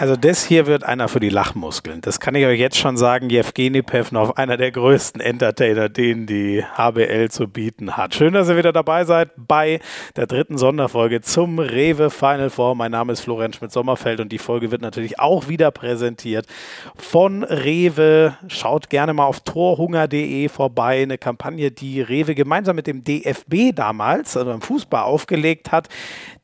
Also das hier wird einer für die Lachmuskeln. Das kann ich euch jetzt schon sagen. Jewgeni Pevnov, einer der größten Entertainer, den die HBL zu bieten hat. Schön, dass ihr wieder dabei seid bei der dritten Sonderfolge zum Rewe Final Four. Mein Name ist Florian Schmidt-Sommerfeld und die Folge wird natürlich auch wieder präsentiert von Rewe. Schaut gerne mal auf torhunger.de vorbei. Eine Kampagne, die Rewe gemeinsam mit dem DFB damals, also beim Fußball, aufgelegt hat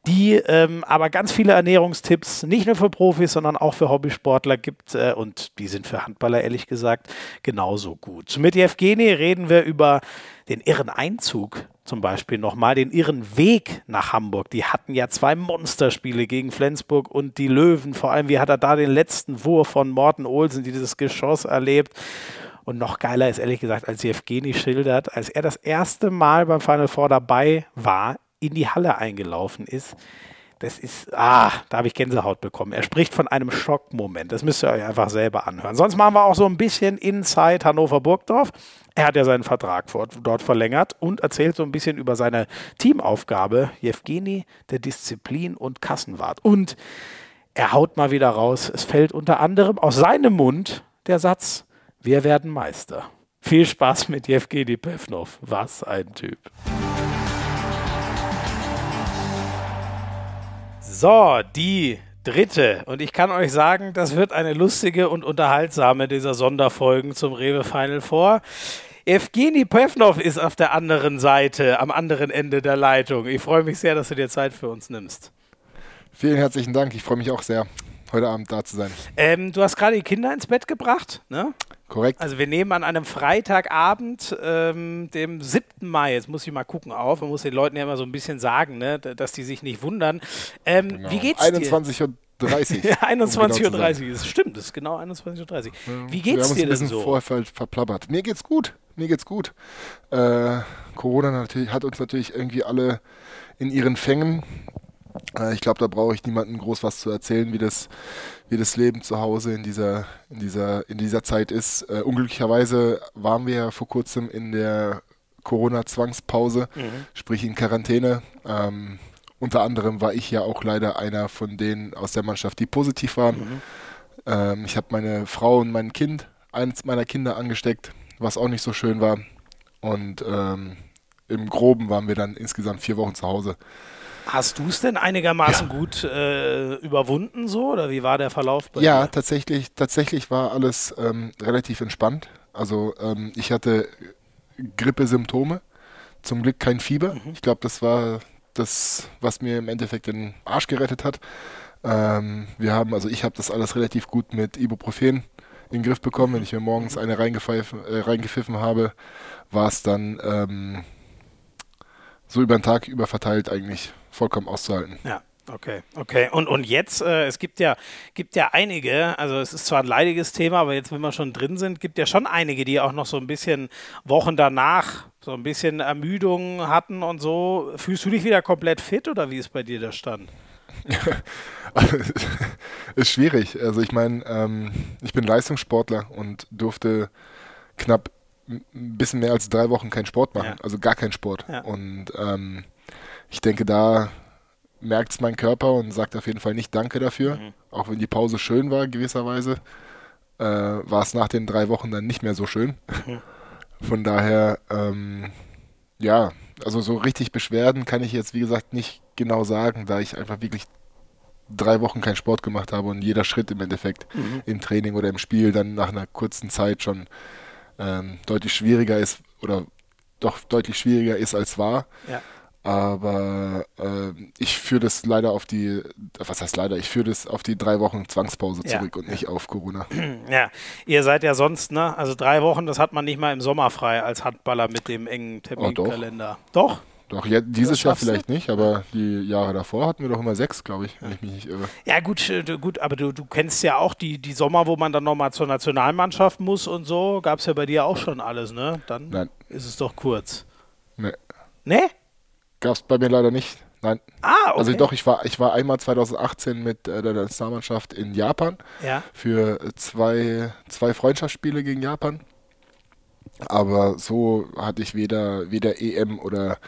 die ähm, aber ganz viele Ernährungstipps nicht nur für Profis, sondern auch für Hobbysportler gibt. Äh, und die sind für Handballer ehrlich gesagt genauso gut. Mit Evgeni reden wir über den irren Einzug zum Beispiel nochmal, den irren Weg nach Hamburg. Die hatten ja zwei Monsterspiele gegen Flensburg und die Löwen. Vor allem, wie hat er da den letzten Wurf von Morten Olsen, dieses Geschoss erlebt. Und noch geiler ist ehrlich gesagt, als Evgeni schildert, als er das erste Mal beim Final Four dabei war, in die Halle eingelaufen ist. Das ist, ah, da habe ich Gänsehaut bekommen. Er spricht von einem Schockmoment. Das müsst ihr euch einfach selber anhören. Sonst machen wir auch so ein bisschen Inside Hannover-Burgdorf. Er hat ja seinen Vertrag dort verlängert und erzählt so ein bisschen über seine Teamaufgabe, Jewgeni, der Disziplin und Kassenwart. Und er haut mal wieder raus, es fällt unter anderem aus seinem Mund der Satz, wir werden Meister. Viel Spaß mit Jewgeni Pevnov. Was ein Typ. So, die dritte. Und ich kann euch sagen, das wird eine lustige und unterhaltsame dieser Sonderfolgen zum Rewe Final Four. Evgeni Pevnov ist auf der anderen Seite, am anderen Ende der Leitung. Ich freue mich sehr, dass du dir Zeit für uns nimmst. Vielen herzlichen Dank. Ich freue mich auch sehr, heute Abend da zu sein. Ähm, du hast gerade die Kinder ins Bett gebracht, ne? Korrekt. Also wir nehmen an einem Freitagabend, ähm, dem 7. Mai, jetzt muss ich mal gucken auf, man muss den Leuten ja immer so ein bisschen sagen, ne, dass die sich nicht wundern. Ähm, genau. Wie geht's 21 dir? 30. ja, 21.30 Uhr. Das stimmt, das ist genau 21.30 Uhr. Wie geht's dir denn so? Vorher verplappert. Mir geht's gut. Mir geht's gut. Äh, Corona natürlich, hat uns natürlich irgendwie alle in ihren Fängen. Äh, ich glaube, da brauche ich niemandem groß was zu erzählen, wie das, wie das Leben zu Hause in dieser, in dieser, in dieser Zeit ist. Äh, unglücklicherweise waren wir ja vor kurzem in der Corona-Zwangspause, mhm. sprich in Quarantäne. Ähm, unter anderem war ich ja auch leider einer von denen aus der Mannschaft, die positiv waren. Mhm. Ähm, ich habe meine Frau und mein Kind, eins meiner Kinder angesteckt, was auch nicht so schön war. Und ähm, im Groben waren wir dann insgesamt vier Wochen zu Hause. Hast du es denn einigermaßen ja. gut äh, überwunden so oder wie war der Verlauf bei ja, dir? Tatsächlich, tatsächlich war alles ähm, relativ entspannt. Also ähm, ich hatte Grippesymptome, zum Glück kein Fieber. Mhm. Ich glaube, das war das, was mir im Endeffekt den Arsch gerettet hat. Ähm, wir haben, also ich habe das alles relativ gut mit Ibuprofen in den Griff bekommen. Wenn ich mir morgens eine reingepfiffen, äh, reingepfiffen habe, war es dann ähm, so über den Tag über verteilt eigentlich vollkommen auszuhalten. Ja. Okay, okay. Und, und jetzt, äh, es gibt ja, gibt ja einige, also es ist zwar ein leidiges Thema, aber jetzt, wenn wir schon drin sind, gibt ja schon einige, die auch noch so ein bisschen Wochen danach so ein bisschen Ermüdung hatten und so. Fühlst du dich wieder komplett fit oder wie ist bei dir der Stand? ist schwierig. Also ich meine, ähm, ich bin Leistungssportler und durfte knapp ein bisschen mehr als drei Wochen keinen Sport machen, ja. also gar keinen Sport. Ja. Und ähm, ich denke, da merkt es mein Körper und sagt auf jeden Fall nicht Danke dafür. Mhm. Auch wenn die Pause schön war, gewisserweise, äh, war es nach den drei Wochen dann nicht mehr so schön. Mhm. Von daher, ähm, ja, also so richtig Beschwerden kann ich jetzt, wie gesagt, nicht genau sagen, da ich einfach wirklich drei Wochen keinen Sport gemacht habe und jeder Schritt im Endeffekt mhm. im Training oder im Spiel dann nach einer kurzen Zeit schon ähm, deutlich schwieriger ist oder doch deutlich schwieriger ist als war. Ja. Aber äh, ich führe das leider auf die, was heißt leider, ich führe das auf die drei Wochen Zwangspause zurück ja. und nicht auf Corona. Ja, ihr seid ja sonst, ne? Also drei Wochen, das hat man nicht mal im Sommer frei als Handballer mit dem engen Terminkalender. Oh, doch. doch? Doch, ja, dieses Jahr vielleicht du? nicht, aber die Jahre davor hatten wir doch immer sechs, glaube ich, wenn ich mich nicht irre. Ja, gut, äh, gut aber du, du kennst ja auch die, die Sommer, wo man dann nochmal zur Nationalmannschaft muss und so. Gab es ja bei dir auch schon alles, ne? Dann Nein. ist es doch kurz. Nee. Nee? Gab es bei mir leider nicht. Nein. Ah, okay. Also doch, ich war, ich war einmal 2018 mit äh, der Nationalmannschaft in Japan ja. für zwei, zwei Freundschaftsspiele gegen Japan. Aber so hatte ich weder, weder EM oder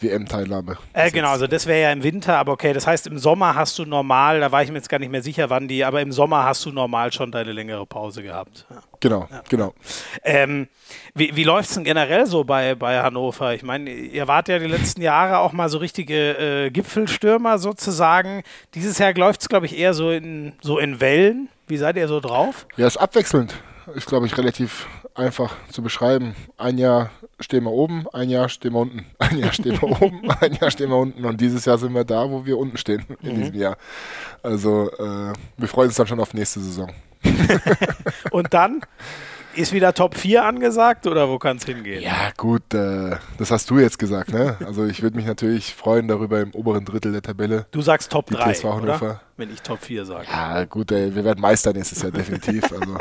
WM-Teilnahme. Äh, genau, also das wäre ja im Winter, aber okay, das heißt, im Sommer hast du normal, da war ich mir jetzt gar nicht mehr sicher, wann die, aber im Sommer hast du normal schon deine längere Pause gehabt. Ja. Genau, ja. genau. Ähm, wie wie läuft es denn generell so bei, bei Hannover? Ich meine, ihr wart ja die letzten Jahre auch mal so richtige äh, Gipfelstürmer sozusagen. Dieses Jahr läuft es, glaube ich, eher so in, so in Wellen. Wie seid ihr so drauf? Ja, ist abwechselnd. Ist, glaube ich, relativ einfach zu beschreiben. Ein Jahr stehen wir oben, ein Jahr stehen wir unten. Ein Jahr stehen wir oben, ein Jahr stehen wir unten. Und dieses Jahr sind wir da, wo wir unten stehen in mhm. diesem Jahr. Also äh, wir freuen uns dann schon auf nächste Saison. Und dann ist wieder Top 4 angesagt oder wo kann es hingehen? Ja, gut, äh, das hast du jetzt gesagt, ne? Also ich würde mich natürlich freuen darüber im oberen Drittel der Tabelle. Du sagst Top 3, oder? Wenn ich Top 4 sage. Ja, gut, ey, wir werden Meister nächstes Jahr definitiv. Also.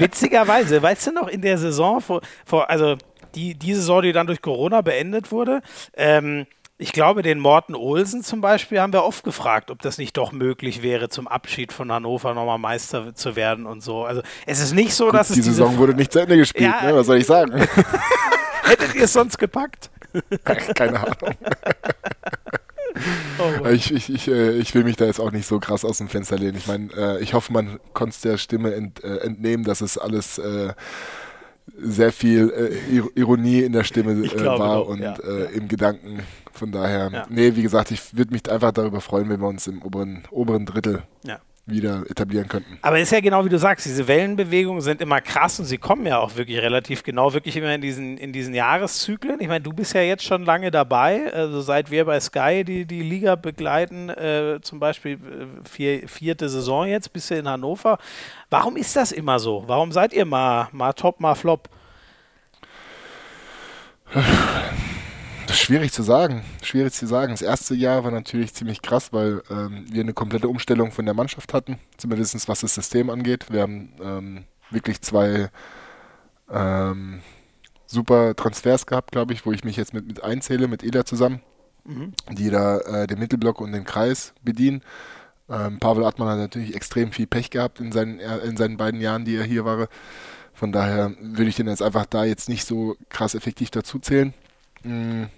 Witzigerweise, weißt du noch, in der Saison, vor, vor also die, die Saison, die dann durch Corona beendet wurde, ähm, ich glaube, den Morten Olsen zum Beispiel haben wir oft gefragt, ob das nicht doch möglich wäre, zum Abschied von Hannover nochmal Meister zu werden und so. Also es ist nicht so, Gut, dass die es. Die Saison wurde nicht zu Ende gespielt, ja, ne? was soll ich sagen? Hättet ihr es sonst gepackt? Keine Ahnung. Oh ich, ich, ich, äh, ich, will mich da jetzt auch nicht so krass aus dem Fenster lehnen. Ich meine, äh, ich hoffe, man konnte der Stimme ent, äh, entnehmen, dass es alles sehr viel äh, Ironie in der Stimme äh, war und ja. äh, im Gedanken. Von daher, ja. nee, wie gesagt, ich würde mich einfach darüber freuen, wenn wir uns im oberen, oberen Drittel ja wieder etablieren könnten. Aber es ist ja genau wie du sagst, diese Wellenbewegungen sind immer krass und sie kommen ja auch wirklich relativ genau, wirklich immer in diesen, in diesen Jahreszyklen. Ich meine, du bist ja jetzt schon lange dabei, also seit wir bei Sky die, die Liga begleiten, äh, zum Beispiel äh, vier, vierte Saison jetzt, bist du in Hannover. Warum ist das immer so? Warum seid ihr mal, mal top, mal flop? Das ist schwierig zu sagen. Schwierig zu sagen. Das erste Jahr war natürlich ziemlich krass, weil ähm, wir eine komplette Umstellung von der Mannschaft hatten, zumindest was das System angeht. Wir haben ähm, wirklich zwei ähm, super Transfers gehabt, glaube ich, wo ich mich jetzt mit, mit einzähle, mit Ela zusammen, mhm. die da äh, den Mittelblock und den Kreis bedienen. Ähm, Pavel Atman hat natürlich extrem viel Pech gehabt in seinen, in seinen beiden Jahren, die er hier war. Von daher würde ich den jetzt einfach da jetzt nicht so krass effektiv dazu zählen. Mhm.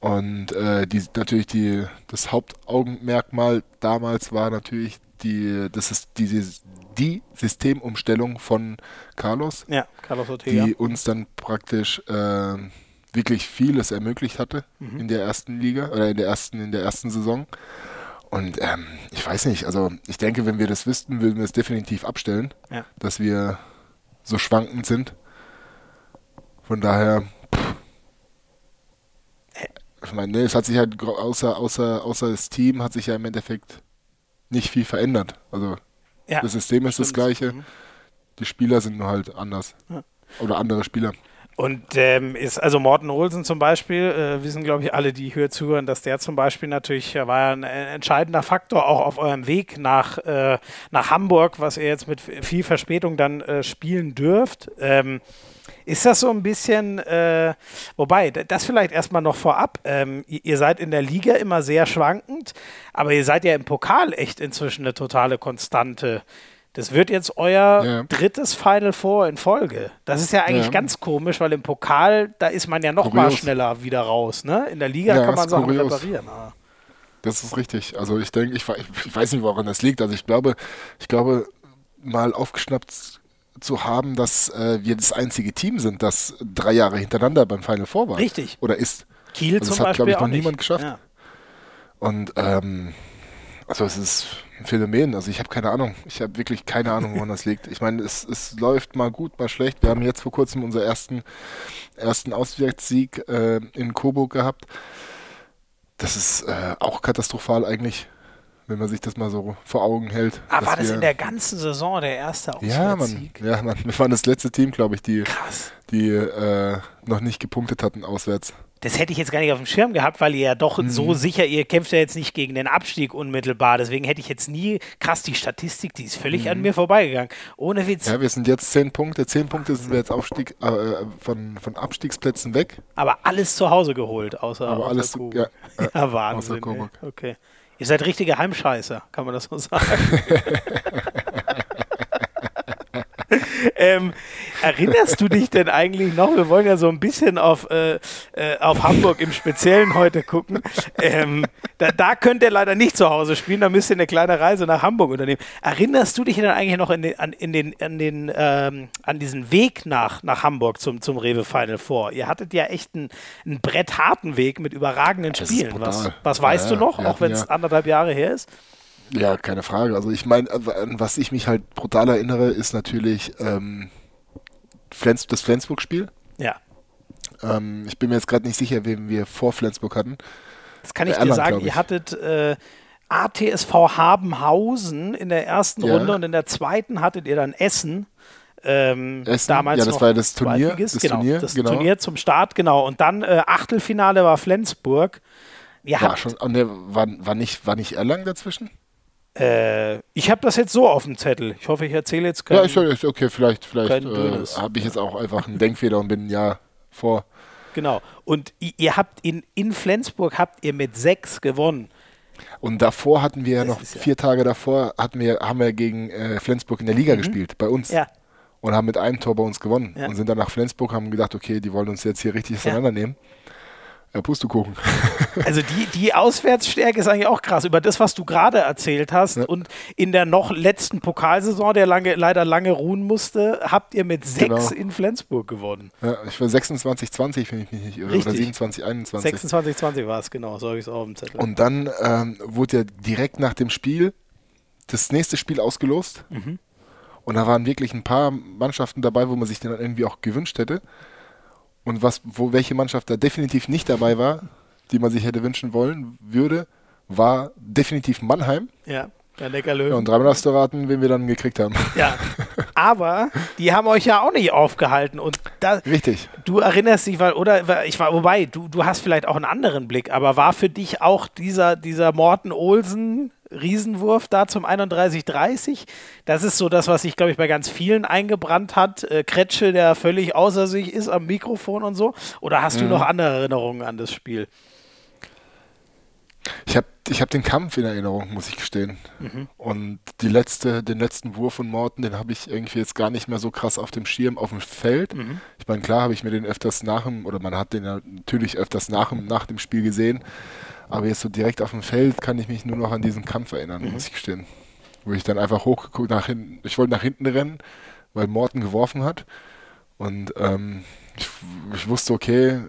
Und äh, die, natürlich die, das Hauptaugenmerkmal damals war natürlich die, das ist die, die Systemumstellung von Carlos, ja, Carlos Ortega. die uns dann praktisch äh, wirklich vieles ermöglicht hatte mhm. in der ersten Liga oder in der ersten, in der ersten Saison. Und ähm, ich weiß nicht, also ich denke, wenn wir das wüssten, würden wir es definitiv abstellen, ja. dass wir so schwankend sind. Von daher, ich meine, ne, es hat sich halt außer, außer, außer das Team hat sich ja im Endeffekt nicht viel verändert. Also ja, das System ist stimmt. das gleiche. Mhm. Die Spieler sind nur halt anders. Ja. Oder andere Spieler. Und ähm, ist also Morten Olsen zum Beispiel, äh, wissen glaube ich alle, die hier zuhören, dass der zum Beispiel natürlich äh, war ja ein äh, entscheidender Faktor auch auf eurem Weg nach, äh, nach Hamburg, was ihr jetzt mit viel Verspätung dann äh, spielen dürft. Ähm, ist das so ein bisschen, äh, wobei, das vielleicht erstmal noch vorab, ähm, ihr seid in der Liga immer sehr schwankend, aber ihr seid ja im Pokal echt inzwischen eine totale Konstante. Das wird jetzt euer ja. drittes Final Four in Folge. Das ist ja eigentlich ja. ganz komisch, weil im Pokal, da ist man ja noch kurios. mal schneller wieder raus. Ne? In der Liga ja, kann man Sachen kurios. reparieren. Ah. Das ist richtig. Also ich denke, ich, ich, weiß nicht, woran das liegt. Also ich glaube, ich glaube, mal aufgeschnappt zu haben, dass äh, wir das einzige Team sind, das drei Jahre hintereinander beim Final Four war. Richtig. Oder ist. Kiel also zum das hat, glaube ich, noch niemand geschafft. Und ähm, also es ist ein Phänomen. Also ich habe keine Ahnung. Ich habe wirklich keine Ahnung, woran das liegt. Ich meine, es, es läuft mal gut, mal schlecht. Wir haben jetzt vor kurzem unseren ersten, ersten Auswärtssieg äh, in Coburg gehabt. Das ist äh, auch katastrophal eigentlich wenn man sich das mal so vor Augen hält. Ah, war das in der ganzen Saison der erste Auswärtssieg? Ja, Mann. Ja, Mann. Wir waren das letzte Team, glaube ich, die, die äh, noch nicht gepunktet hatten auswärts. Das hätte ich jetzt gar nicht auf dem Schirm gehabt, weil ihr ja doch mhm. so sicher, ihr kämpft ja jetzt nicht gegen den Abstieg unmittelbar. Deswegen hätte ich jetzt nie, krass, die Statistik, die ist völlig mhm. an mir vorbeigegangen. Ohne Witz. Ja, wir sind jetzt zehn Punkte. Zehn Punkte sind wir jetzt Aufstieg, äh, von, von Abstiegsplätzen weg. Aber alles zu Hause geholt, außer, Aber außer alles, Ja, äh, ja, Wahnsinn. Okay. Ihr seid richtige Heimscheißer, kann man das so sagen? ähm, erinnerst du dich denn eigentlich noch? Wir wollen ja so ein bisschen auf, äh, äh, auf Hamburg im Speziellen heute gucken. Ähm, da, da könnt ihr leider nicht zu Hause spielen, da müsst ihr eine kleine Reise nach Hamburg unternehmen. Erinnerst du dich denn eigentlich noch in den, an, in den, an, den, ähm, an diesen Weg nach, nach Hamburg zum, zum Rewe Final Four? Ihr hattet ja echt einen, einen brettharten Weg mit überragenden Spielen. Was, was weißt ja, du noch, auch wenn es ja. anderthalb Jahre her ist? Ja, keine Frage. Also ich meine, an was ich mich halt brutal erinnere, ist natürlich ähm, Flens das Flensburg-Spiel. Ja. Ähm, ich bin mir jetzt gerade nicht sicher, wen wir vor Flensburg hatten. Das kann ich dir sagen. Ihr hattet äh, ATSV Habenhausen in der ersten ja. Runde und in der zweiten hattet ihr dann Essen. Ähm, Essen, damals ja, das war das Turnier, das, genau, Turnier, das genau. Turnier zum Start, genau. Und dann äh, Achtelfinale war Flensburg. Ihr war, schon, ne, war, war, nicht, war nicht Erlangen dazwischen? Äh, ich habe das jetzt so auf dem Zettel. Ich hoffe, ich erzähle jetzt keinen. Ja, ist, ist okay. Vielleicht, vielleicht äh, habe ich jetzt auch einfach einen Denkfehler und bin ein Jahr vor. Genau. Und ihr habt in, in Flensburg habt ihr mit sechs gewonnen. Und davor hatten wir ja noch, ja vier Tage davor, hatten wir, haben wir gegen äh, Flensburg in der Liga mhm. gespielt, bei uns. Ja. Und haben mit einem Tor bei uns gewonnen. Ja. Und sind dann nach Flensburg, haben gedacht, okay, die wollen uns jetzt hier richtig auseinandernehmen. Ja. Ja, Pustekuchen. Also die, die Auswärtsstärke ist eigentlich auch krass. Über das, was du gerade erzählt hast ja. und in der noch letzten Pokalsaison, der lange, leider lange ruhen musste, habt ihr mit sechs genau. in Flensburg gewonnen. Ja, ich war 26, 20, wenn ich mich nicht irre. Richtig. Oder 27, 21. 26, 20 war es, genau. So habe ich es auch auf dem Zettel. Und dann ähm, wurde ja direkt nach dem Spiel das nächste Spiel ausgelost. Mhm. Und da waren wirklich ein paar Mannschaften dabei, wo man sich dann irgendwie auch gewünscht hätte. Und was, wo welche Mannschaft da definitiv nicht dabei war, die man sich hätte wünschen wollen würde, war definitiv Mannheim. Ja, der Neckarlöwen. Ja, und dreimal hast du raten, wen wir dann gekriegt haben. Ja, aber die haben euch ja auch nicht aufgehalten. Und da, Richtig. Du erinnerst dich, weil, oder ich war, wobei, du, du hast vielleicht auch einen anderen Blick, aber war für dich auch dieser, dieser Morten Olsen Riesenwurf da zum 31-30. Das ist so das, was sich, glaube ich, bei ganz vielen eingebrannt hat. Äh, Kretsche, der völlig außer sich ist am Mikrofon und so. Oder hast mhm. du noch andere Erinnerungen an das Spiel? Ich habe ich hab den Kampf in Erinnerung, muss ich gestehen. Mhm. Und die letzte, den letzten Wurf von Morten, den habe ich irgendwie jetzt gar nicht mehr so krass auf dem Schirm, auf dem Feld. Mhm. Ich meine, klar habe ich mir den öfters nach dem, oder man hat den natürlich öfters nach, nach dem Spiel gesehen. Aber jetzt so direkt auf dem Feld kann ich mich nur noch an diesen Kampf erinnern, mhm. muss ich gestehen. Wo ich dann einfach hochgeguckt, nach hinten, ich wollte nach hinten rennen, weil Morten geworfen hat. Und ähm, ich, ich wusste, okay,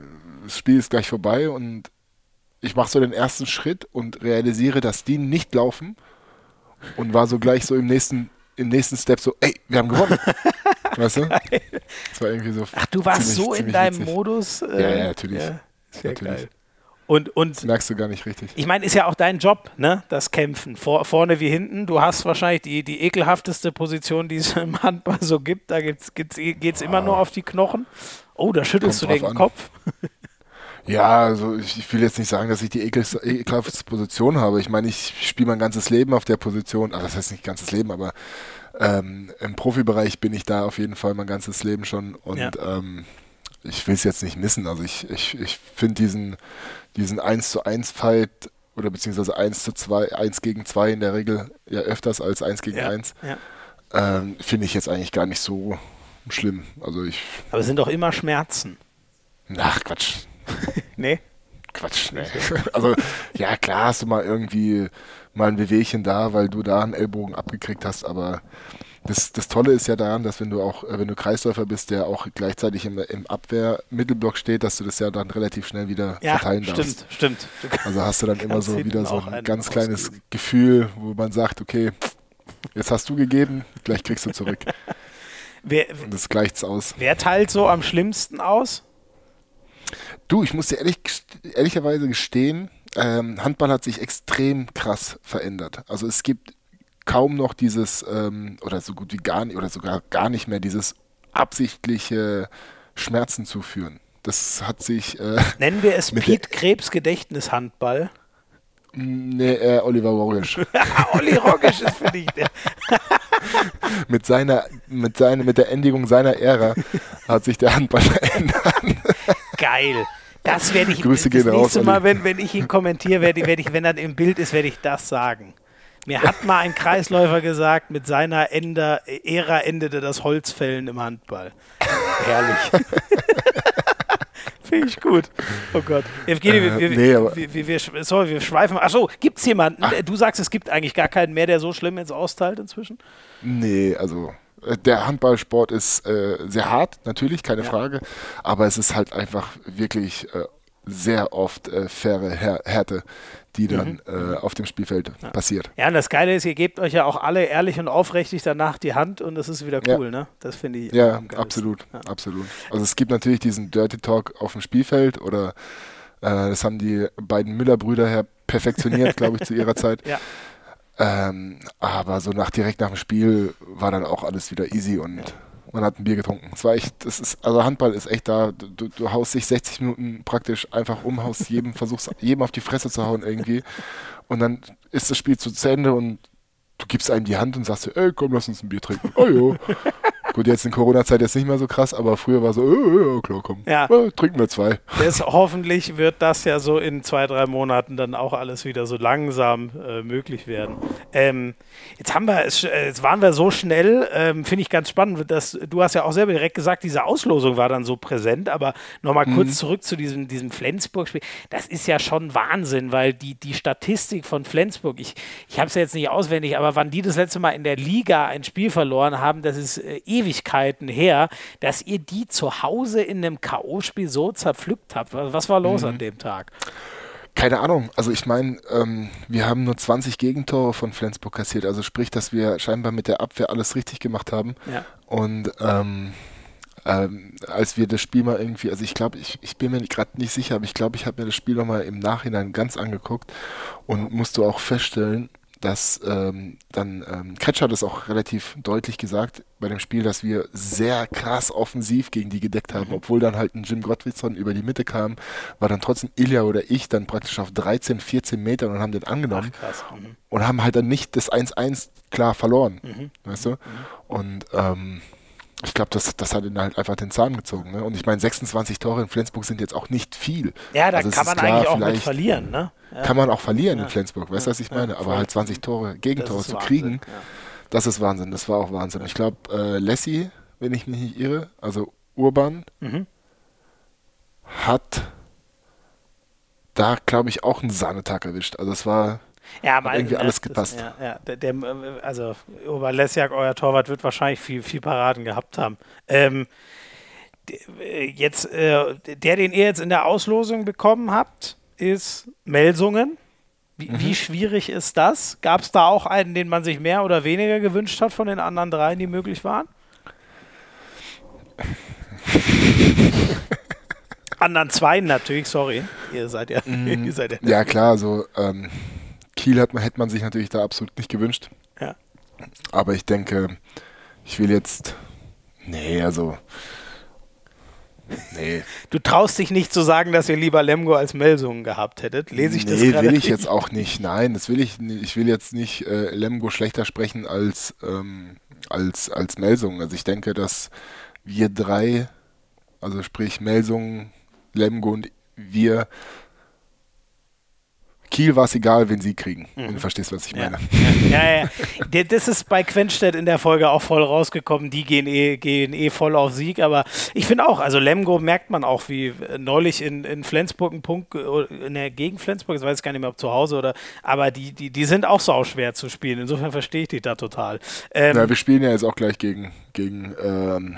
das Spiel ist gleich vorbei und ich mache so den ersten Schritt und realisiere, dass die nicht laufen und war so gleich so im nächsten, im nächsten Step so, ey, wir haben gewonnen. weißt du? Das war irgendwie so. Ach, du warst ziemlich, so in deinem witzig. Modus. Äh, ja, ja, natürlich. Ja, sehr natürlich. geil. Und, und das merkst du gar nicht richtig. Ich meine, ist ja auch dein Job, ne? Das Kämpfen. Vor, vorne wie hinten. Du hast wahrscheinlich die, die ekelhafteste Position, die es im Handball so gibt. Da geht es immer nur auf die Knochen. Oh, da schüttelst Kommt du den an. Kopf. Ja, also ich, ich, will jetzt nicht sagen, dass ich die ekelhafteste Position habe. Ich meine, ich spiele mein ganzes Leben auf der Position. Also das heißt nicht ganzes Leben, aber ähm, im Profibereich bin ich da auf jeden Fall mein ganzes Leben schon. Und ja. ähm, ich will es jetzt nicht missen. Also ich, ich, ich finde diesen, diesen 1 zu 1 Fight oder beziehungsweise 1 zu 2, 1 gegen 2 in der Regel ja öfters als 1 gegen ja, 1, ja. ähm, finde ich jetzt eigentlich gar nicht so schlimm. Also ich. Aber es sind doch immer Schmerzen. Ach, Quatsch. nee. Quatsch, nee. Also, ja, klar hast du mal irgendwie mal ein Bewegchen da, weil du da einen Ellbogen abgekriegt hast, aber das, das Tolle ist ja daran, dass wenn du auch, äh, wenn du Kreisläufer bist, der auch gleichzeitig im, im Abwehr-Mittelblock steht, dass du das ja dann relativ schnell wieder ja, verteilen darfst. Stimmt, stimmt. Also hast du dann immer so wieder so ein ganz kleines ausgeben. Gefühl, wo man sagt, okay, jetzt hast du gegeben, gleich kriegst du zurück. wer, Und das gleicht's aus. Wer teilt so am schlimmsten aus? Du, ich muss dir ehrlich, ehrlicherweise gestehen, ähm, Handball hat sich extrem krass verändert. Also es gibt kaum noch dieses, ähm, oder so gut wie gar nicht, oder sogar gar nicht mehr dieses absichtliche Schmerzen zuführen. Das hat sich. Äh, Nennen wir es Piet Krebs Gedächtnishandball? Nee, äh, Oliver Rogisch. Olli Rogisch ist für dich der. mit seiner, mit seiner, mit der Endigung seiner Ära hat sich der Handball verändert. Geil. Das werde ich Grüße das gehen nächste Mal, wenn, wenn ich ihn kommentiere, werde, werde ich, wenn er im Bild ist, werde ich das sagen. Mir hat mal ein Kreisläufer gesagt, mit seiner Ende, Ära endete das Holzfällen im Handball. Herrlich. Finde ich gut. Oh Gott. Evgeny, äh, wir, nee, wir, wir, wir, sorry, wir schweifen. Achso, gibt es jemanden? Ach. Du sagst, es gibt eigentlich gar keinen mehr, der so schlimm jetzt austeilt inzwischen? Nee, also der Handballsport ist äh, sehr hart, natürlich, keine ja. Frage. Aber es ist halt einfach wirklich äh, sehr oft äh, faire Härte die dann mhm. äh, auf dem Spielfeld ja. passiert. Ja, und das Geile ist, ihr gebt euch ja auch alle ehrlich und aufrichtig danach die Hand und das ist wieder cool, ja. ne? Das finde ich. Ja, absolut, ja. absolut. Also es gibt natürlich diesen Dirty Talk auf dem Spielfeld oder äh, das haben die beiden Müller-Brüder her perfektioniert, glaube ich, zu ihrer Zeit. Ja. Ähm, aber so nach direkt nach dem Spiel war dann auch alles wieder easy und man hat ein Bier getrunken. Es war echt, das ist, also Handball ist echt da, du, du haust dich 60 Minuten praktisch einfach um, haust jedem, versuchst jedem auf die Fresse zu hauen irgendwie. Und dann ist das Spiel zu Ende und du gibst einem die Hand und sagst, ey, komm, lass uns ein Bier trinken. Oh jo. Gut, jetzt in Corona-Zeit jetzt nicht mehr so krass, aber früher war so, oh, ja, klar, komm, ja. Ja, trinken wir zwei. Das, hoffentlich wird das ja so in zwei, drei Monaten dann auch alles wieder so langsam äh, möglich werden. Ähm, jetzt haben wir, äh, jetzt waren wir so schnell, ähm, finde ich ganz spannend, dass du hast ja auch selber direkt gesagt, diese Auslosung war dann so präsent, aber nochmal mhm. kurz zurück zu diesem, diesem Flensburg-Spiel. Das ist ja schon Wahnsinn, weil die, die Statistik von Flensburg, ich, ich habe es ja jetzt nicht auswendig, aber wann die das letzte Mal in der Liga ein Spiel verloren haben, das ist äh, Ewigkeiten her, dass ihr die zu Hause in einem K.O.-Spiel so zerpflückt habt. Was war los mhm. an dem Tag? Keine Ahnung. Also ich meine, ähm, wir haben nur 20 Gegentore von Flensburg kassiert. Also sprich, dass wir scheinbar mit der Abwehr alles richtig gemacht haben. Ja. Und ähm, ähm, als wir das Spiel mal irgendwie, also ich glaube, ich, ich bin mir gerade nicht sicher, aber ich glaube, ich habe mir das Spiel nochmal im Nachhinein ganz angeguckt und musste auch feststellen, dass ähm, dann ähm, Kretsch hat es auch relativ deutlich gesagt bei dem Spiel, dass wir sehr krass offensiv gegen die gedeckt haben, mhm. obwohl dann halt ein Jim Gottwitson über die Mitte kam, war dann trotzdem Ilja oder ich dann praktisch auf 13, 14 Metern und haben den angenommen Ach, mhm. und haben halt dann nicht das 1-1 klar verloren, mhm. weißt du? Mhm. Und ähm, ich glaube, das, das hat ihn halt einfach den Zahn gezogen. Ne? Und ich meine, 26 Tore in Flensburg sind jetzt auch nicht viel. Ja, da also kann man klar, eigentlich auch mit verlieren. Ne? Ja. Kann man auch verlieren ja. in Flensburg, weißt du, was ich meine? Aber halt 20 Tore, Gegentore zu kriegen, ja. das ist Wahnsinn. Das war auch Wahnsinn. Ich glaube, äh, Lassie, wenn ich mich nicht irre, also Urban, mhm. hat da, glaube ich, auch einen Sahnetag erwischt. Also es war ja, aber irgendwie alles das, gepasst. Ja, ja, der, der, also Ober Lesjak, euer Torwart, wird wahrscheinlich viel, viel Paraden gehabt haben. Ähm, jetzt, äh, der, den ihr jetzt in der Auslosung bekommen habt, ist Melsungen. Wie, mhm. wie schwierig ist das? Gab es da auch einen, den man sich mehr oder weniger gewünscht hat von den anderen dreien, die möglich waren? anderen zwei natürlich, sorry. Ihr seid ja. Mm, ihr seid ja, ja klar, so ähm, Kiel hat man, hätte man sich natürlich da absolut nicht gewünscht. Ja. Aber ich denke, ich will jetzt. Nee, also. Nee. Du traust dich nicht zu sagen, dass ihr lieber Lemgo als Melsungen gehabt hättet. Lese ich nee, das gerade? will ich jetzt auch nicht. Nein, das will ich nicht. Ich will jetzt nicht äh, Lemgo schlechter sprechen als, ähm, als, als Melsungen. Also ich denke, dass wir drei, also sprich Melsungen, Lemgo und wir Kiel war es egal, wen sie kriegen. Mhm. Wenn du verstehst, was ich meine. Ja, ja, ja. Das ist bei Quenstedt in der Folge auch voll rausgekommen. Die gehen eh, gehen eh voll auf Sieg. Aber ich finde auch, also Lemgo merkt man auch, wie neulich in, in Flensburg ein Punkt, in der Gegend Flensburg, ich weiß gar nicht mehr, ob zu Hause oder, aber die, die, die sind auch sau schwer zu spielen. Insofern verstehe ich die da total. Ähm, ja, wir spielen ja jetzt auch gleich gegen, gegen, ähm,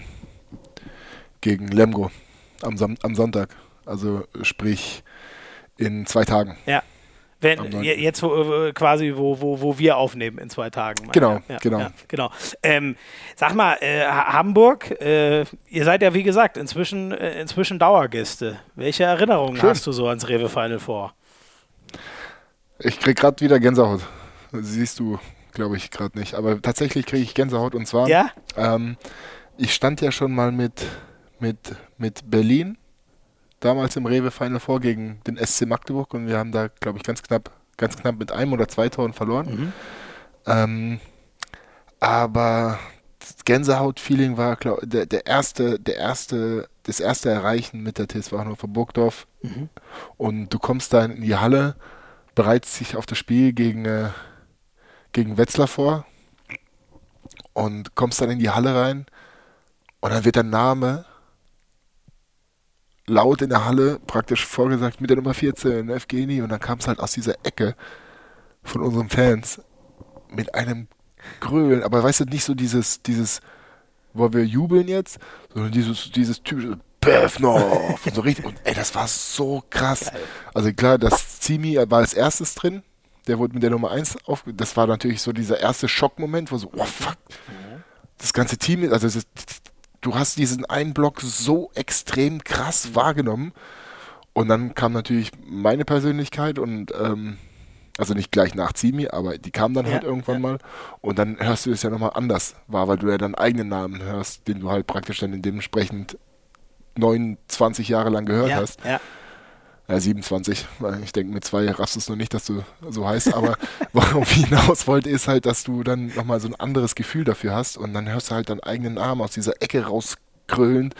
gegen Lemgo am, am Sonntag. Also sprich in zwei Tagen. Ja. Wenn, jetzt wo, quasi, wo, wo, wo wir aufnehmen in zwei Tagen. Genau, ja, genau. Ja, genau. Ähm, sag mal, äh, Hamburg, äh, ihr seid ja wie gesagt inzwischen, äh, inzwischen Dauergäste. Welche Erinnerungen Schön. hast du so ans Rewe Final vor? Ich krieg gerade wieder Gänsehaut. Siehst du, glaube ich, gerade nicht. Aber tatsächlich kriege ich Gänsehaut und zwar, ja? Ähm, ich stand ja schon mal mit, mit, mit Berlin damals im Rewe Final Four gegen den SC Magdeburg und wir haben da, glaube ich, ganz knapp, ganz knapp mit einem oder zwei Toren verloren. Mhm. Ähm, aber das Gänsehaut-Feeling war glaub, der, der erste, der erste, das erste Erreichen mit der TSV Hannover Burgdorf. Mhm. Und du kommst da in die Halle, bereitest dich auf das Spiel gegen, äh, gegen Wetzlar vor und kommst dann in die Halle rein und dann wird dein Name laut in der Halle praktisch vorgesagt mit der Nummer 14, Evgeni und dann kam es halt aus dieser Ecke von unseren Fans mit einem Grölen, aber weißt du, nicht so dieses, dieses, wo wir jubeln jetzt, sondern dieses, dieses typische Bevnov und so richtig, und ey, das war so krass. Also klar, das Zimi war als erstes drin, der wurde mit der Nummer 1 auf, das war natürlich so dieser erste Schockmoment, wo so, oh fuck, das ganze Team, also das, du hast diesen einen Block so extrem krass wahrgenommen und dann kam natürlich meine Persönlichkeit und ähm, also nicht gleich nach Zimi, aber die kam dann ja, halt irgendwann ja. mal und dann hörst du es ja nochmal anders wahr, weil du ja deinen eigenen Namen hörst, den du halt praktisch dann in dementsprechend 29 Jahre lang gehört ja, hast. Ja. Ja, 27, weil ich denke, mit zwei raffst du es noch nicht, dass du so heißt, aber worauf ich hinaus wollte, ist halt, dass du dann nochmal so ein anderes Gefühl dafür hast und dann hörst du halt deinen eigenen Arm aus dieser Ecke rauskröllend.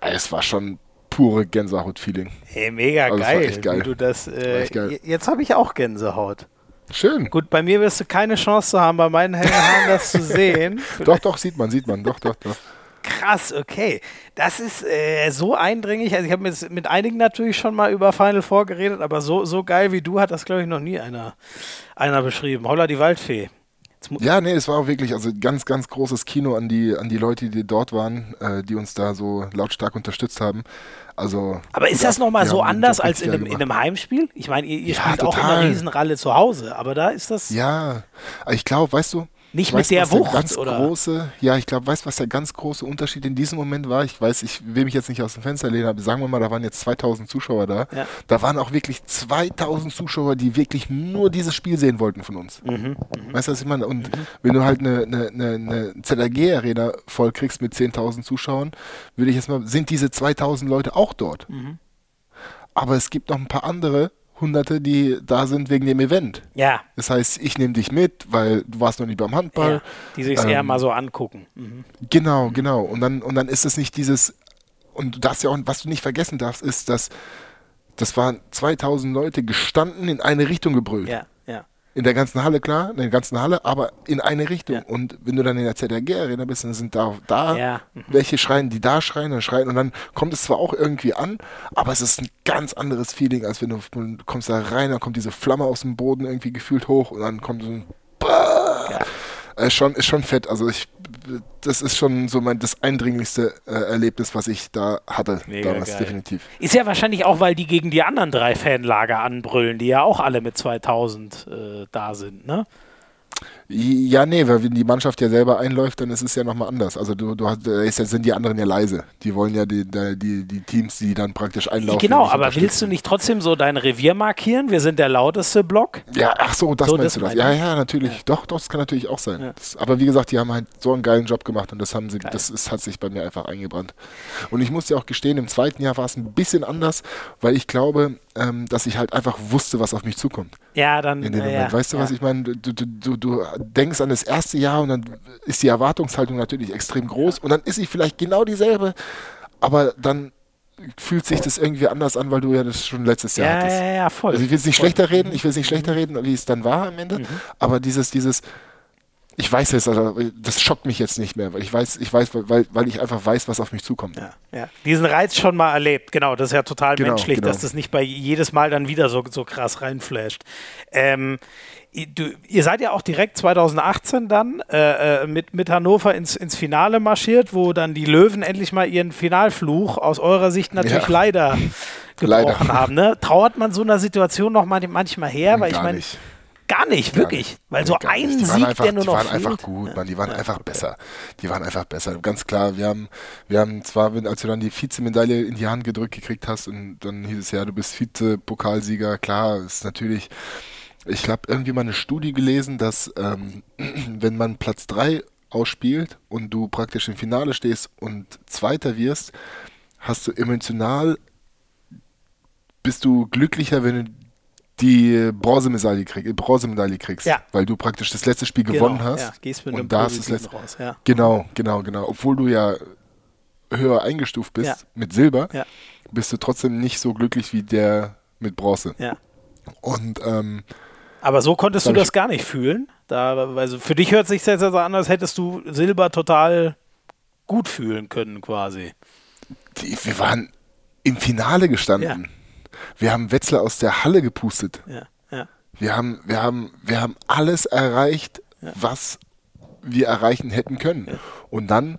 Es war schon pure Gänsehaut-Feeling. Hey, mega also geil, geil. Wie du das, äh, geil. Jetzt habe ich auch Gänsehaut. Schön. Gut, bei mir wirst du keine Chance haben, bei meinen hellen Haaren das zu sehen. doch, doch, sieht man, sieht man, doch, doch, doch. Krass, okay. Das ist äh, so eindringlich. Also ich habe mit, mit einigen natürlich schon mal über Final Four geredet, aber so, so geil wie du hat das, glaube ich, noch nie einer, einer beschrieben. Holla die Waldfee. Ja, nee, es war auch wirklich also ganz, ganz großes Kino an die, an die Leute, die dort waren, äh, die uns da so lautstark unterstützt haben. Also, aber ist das nochmal so anders als in einem, in einem, Heimspiel? Ich meine, ihr, ihr ja, spielt total. auch in einer Riesenralle zu Hause, aber da ist das. Ja, ich glaube, weißt du, nicht weißt, mit der Wucht, der ganz oder? Große, ja, ich glaube, weißt du, was der ganz große Unterschied in diesem Moment war? Ich weiß, ich will mich jetzt nicht aus dem Fenster lehnen, aber sagen wir mal, da waren jetzt 2000 Zuschauer da. Ja. Da waren auch wirklich 2000 Zuschauer, die wirklich nur dieses Spiel sehen wollten von uns. Mhm, mhm. weißt du, was ich meine? Und mhm. wenn du halt eine, eine, eine, eine ZRG-Arena voll kriegst mit 10.000 Zuschauern, würde ich jetzt mal, sind diese 2000 Leute auch dort? Mhm. Aber es gibt noch ein paar andere, Hunderte, die da sind wegen dem Event. Ja. Das heißt, ich nehme dich mit, weil du warst noch nie beim Handball. Ja, die sich ähm, eher mal so angucken. Mhm. Genau, genau. Und dann, und dann ist es nicht dieses, und du darfst ja auch, was du nicht vergessen darfst, ist, dass das waren 2000 Leute gestanden in eine Richtung gebrüllt. Ja, in der ganzen Halle, klar, in der ganzen Halle, aber in eine Richtung. Ja. Und wenn du dann in der ZRG-Arena bist, dann sind da, da ja. mhm. welche schreien, die da schreien, dann schreien und dann kommt es zwar auch irgendwie an, aber es ist ein ganz anderes Feeling, als wenn du, du kommst da rein, dann kommt diese Flamme aus dem Boden irgendwie gefühlt hoch und dann kommt so ein ja. Äh, schon, ist schon fett. Also ich, das ist schon so mein das eindringlichste äh, Erlebnis, was ich da hatte Mega damals, geil. definitiv. Ist ja wahrscheinlich auch, weil die gegen die anderen drei Fanlager anbrüllen, die ja auch alle mit 2000 äh, da sind, ne? Ja, nee, weil wenn die Mannschaft ja selber einläuft, dann ist es ja nochmal anders. Also du, du hast, sind die anderen ja leise. Die wollen ja die, die, die Teams, die dann praktisch einlaufen. Genau, aber willst du nicht trotzdem so dein Revier markieren? Wir sind der lauteste Block. Ja, ach so, das so, meinst das du das. Ja, ja, natürlich. Ja. Doch, doch, das kann natürlich auch sein. Ja. Das, aber wie gesagt, die haben halt so einen geilen Job gemacht und das haben sie, Geil. das ist, hat sich bei mir einfach eingebrannt. Und ich muss dir auch gestehen, im zweiten Jahr war es ein bisschen anders, weil ich glaube, ähm, dass ich halt einfach wusste, was auf mich zukommt. Ja, dann. In dem Moment. Weißt du, was ich meine? Du, du, du, du denkst an das erste Jahr und dann ist die Erwartungshaltung natürlich extrem groß und dann ist sie vielleicht genau dieselbe, aber dann fühlt sich das irgendwie anders an, weil du ja das schon letztes Jahr ja, hattest. Ja, ja, voll. Also ich will es nicht voll. schlechter reden, ich will es nicht schlechter reden, wie es dann war am Ende, mhm. aber dieses, dieses, ich weiß jetzt, also das schockt mich jetzt nicht mehr, weil ich weiß, ich weiß, weil, weil ich einfach weiß, was auf mich zukommt. Ja, ja. Diesen Reiz schon mal erlebt, genau, das ist ja total genau, menschlich, genau. dass das nicht bei jedes Mal dann wieder so, so krass reinflasht. Ähm, Du, ihr seid ja auch direkt 2018 dann äh, äh, mit, mit Hannover ins, ins Finale marschiert, wo dann die Löwen endlich mal ihren Finalfluch aus eurer Sicht natürlich ja. leider gebrochen leider. haben. Ne? Trauert man so einer Situation noch mal manchmal her? Weil Gar ich meine, Gar nicht, wirklich. Nicht. Weil so ein. Sieg, einfach, der nur noch Die waren einfach gut, ja. man, die waren ja. einfach besser. Die waren einfach besser. Ganz klar, wir haben, wir haben zwar, als du dann die Vizemedaille in die Hand gedrückt gekriegt hast und dann hieß es ja, du bist Vize-Pokalsieger, klar, ist natürlich, ich habe irgendwie mal eine Studie gelesen, dass ähm, wenn man Platz 3 ausspielt und du praktisch im Finale stehst und Zweiter wirst, hast du emotional bist du glücklicher, wenn du die Bronzemedaille, krieg, Bronzemedaille kriegst, ja. weil du praktisch das letzte Spiel genau, gewonnen hast. Ja, gehst mit und da ist das letzte raus. Ja. Genau, genau, genau. Obwohl du ja höher eingestuft bist ja. mit Silber, bist du trotzdem nicht so glücklich wie der mit Bronze. Und ähm, Aber so konntest du das gar nicht fühlen. Da, also für dich hört sich jetzt also an, als hättest du Silber total gut fühlen können, quasi. Wir waren im Finale gestanden. Ja. Wir haben Wetzlar aus der Halle gepustet. Ja, ja. Wir, haben, wir, haben, wir haben alles erreicht, was wir erreichen hätten können. Und dann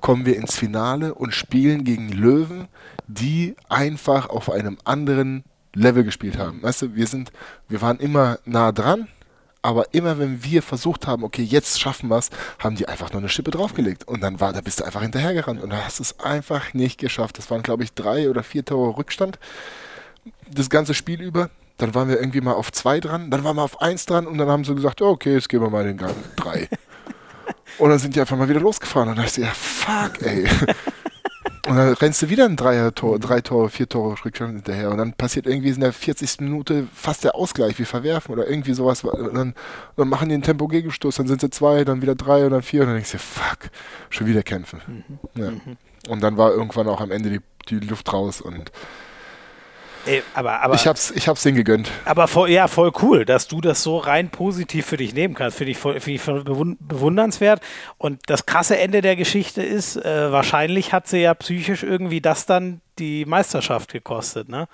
kommen wir ins Finale und spielen gegen Löwen, die einfach auf einem anderen Level gespielt haben. Weißt du, wir sind, wir waren immer nah dran, aber immer wenn wir versucht haben, okay, jetzt schaffen wir es, haben die einfach nur eine Schippe draufgelegt. Und dann war, da bist du einfach hinterhergerannt und da hast du es einfach nicht geschafft. Das waren, glaube ich, drei oder vier Tore Rückstand. Das ganze Spiel über. Dann waren wir irgendwie mal auf zwei dran, dann waren wir auf eins dran und dann haben sie gesagt, okay, jetzt gehen wir mal in den Gang. Drei. und dann sind die einfach mal wieder losgefahren. Und dann dachte ich, ja, fuck, ey. Und dann rennst du wieder ein Dreier-Tor, drei Tore, vier Tore Rückstand hinterher. Und dann passiert irgendwie in der 40. Minute fast der Ausgleich, wie verwerfen oder irgendwie sowas. Und dann, dann machen die einen Tempo-Gegenstoß, dann sind sie zwei, dann wieder drei und dann vier. Und dann denkst du, fuck, schon wieder kämpfen. Mhm. Ja. Mhm. Und dann war irgendwann auch am Ende die, die Luft raus und Ey, aber, aber, ich hab's, ich hab's denen gegönnt. Aber voll, ja, voll cool, dass du das so rein positiv für dich nehmen kannst. Finde ich, voll, find ich bewundernswert. Und das krasse Ende der Geschichte ist, äh, wahrscheinlich hat sie ja psychisch irgendwie das dann die Meisterschaft gekostet, ne?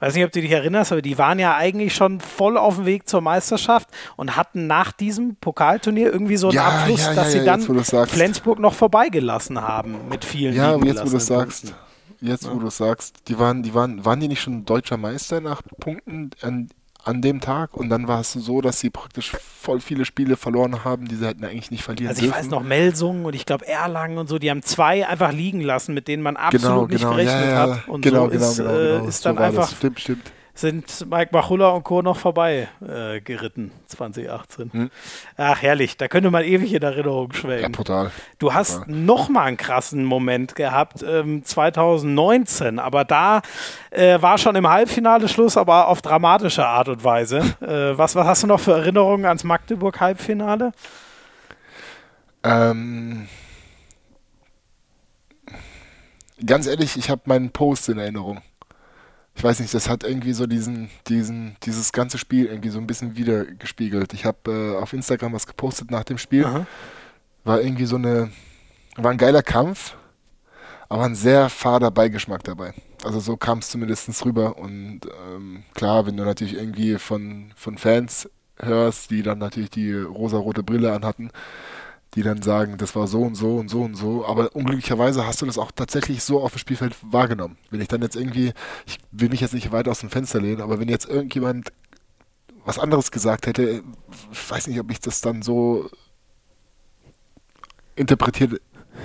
Weiß nicht, ob du dich erinnerst, aber die waren ja eigentlich schon voll auf dem Weg zur Meisterschaft und hatten nach diesem Pokalturnier irgendwie so einen ja, Abschluss, ja, dass ja, sie dann jetzt, Flensburg noch vorbeigelassen haben mit vielen Ja, jetzt wo du das sagst jetzt ja. wo du sagst, die waren, die waren, waren die nicht schon deutscher Meister nach Punkten an, an dem Tag und dann war es so, dass sie praktisch voll viele Spiele verloren haben, die sie hätten eigentlich nicht verlieren Also ich dürfen. weiß noch, Melsungen und ich glaube Erlangen und so, die haben zwei einfach liegen lassen, mit denen man absolut genau, genau, nicht gerechnet ja, ja, hat. Und genau, so genau, ist, genau, äh, ist dann so einfach stimmt, stimmt sind Mike Machulla und Co. noch vorbei äh, geritten 2018. Hm. Ach, herrlich. Da könnte man ewig in Erinnerung schwelgen. Ja, total. Du hast total. noch mal einen krassen Moment gehabt ähm, 2019, aber da äh, war schon im Halbfinale Schluss, aber auf dramatische Art und Weise. äh, was, was hast du noch für Erinnerungen ans Magdeburg-Halbfinale? Ähm ganz ehrlich, ich habe meinen Post in Erinnerung ich weiß nicht, das hat irgendwie so diesen, diesen, dieses ganze Spiel irgendwie so ein bisschen wiedergespiegelt. Ich habe äh, auf Instagram was gepostet nach dem Spiel. Aha. War irgendwie so eine, war ein geiler Kampf, aber ein sehr fader Beigeschmack dabei. Also so kam es zumindest rüber. Und ähm, klar, wenn du natürlich irgendwie von, von Fans hörst, die dann natürlich die rosa-rote Brille anhatten, die dann sagen, das war so und so und so und so. Aber unglücklicherweise hast du das auch tatsächlich so auf dem Spielfeld wahrgenommen. Wenn ich dann jetzt irgendwie, ich will mich jetzt nicht weit aus dem Fenster lehnen, aber wenn jetzt irgendjemand was anderes gesagt hätte, ich weiß nicht, ob ich das dann so interpretiert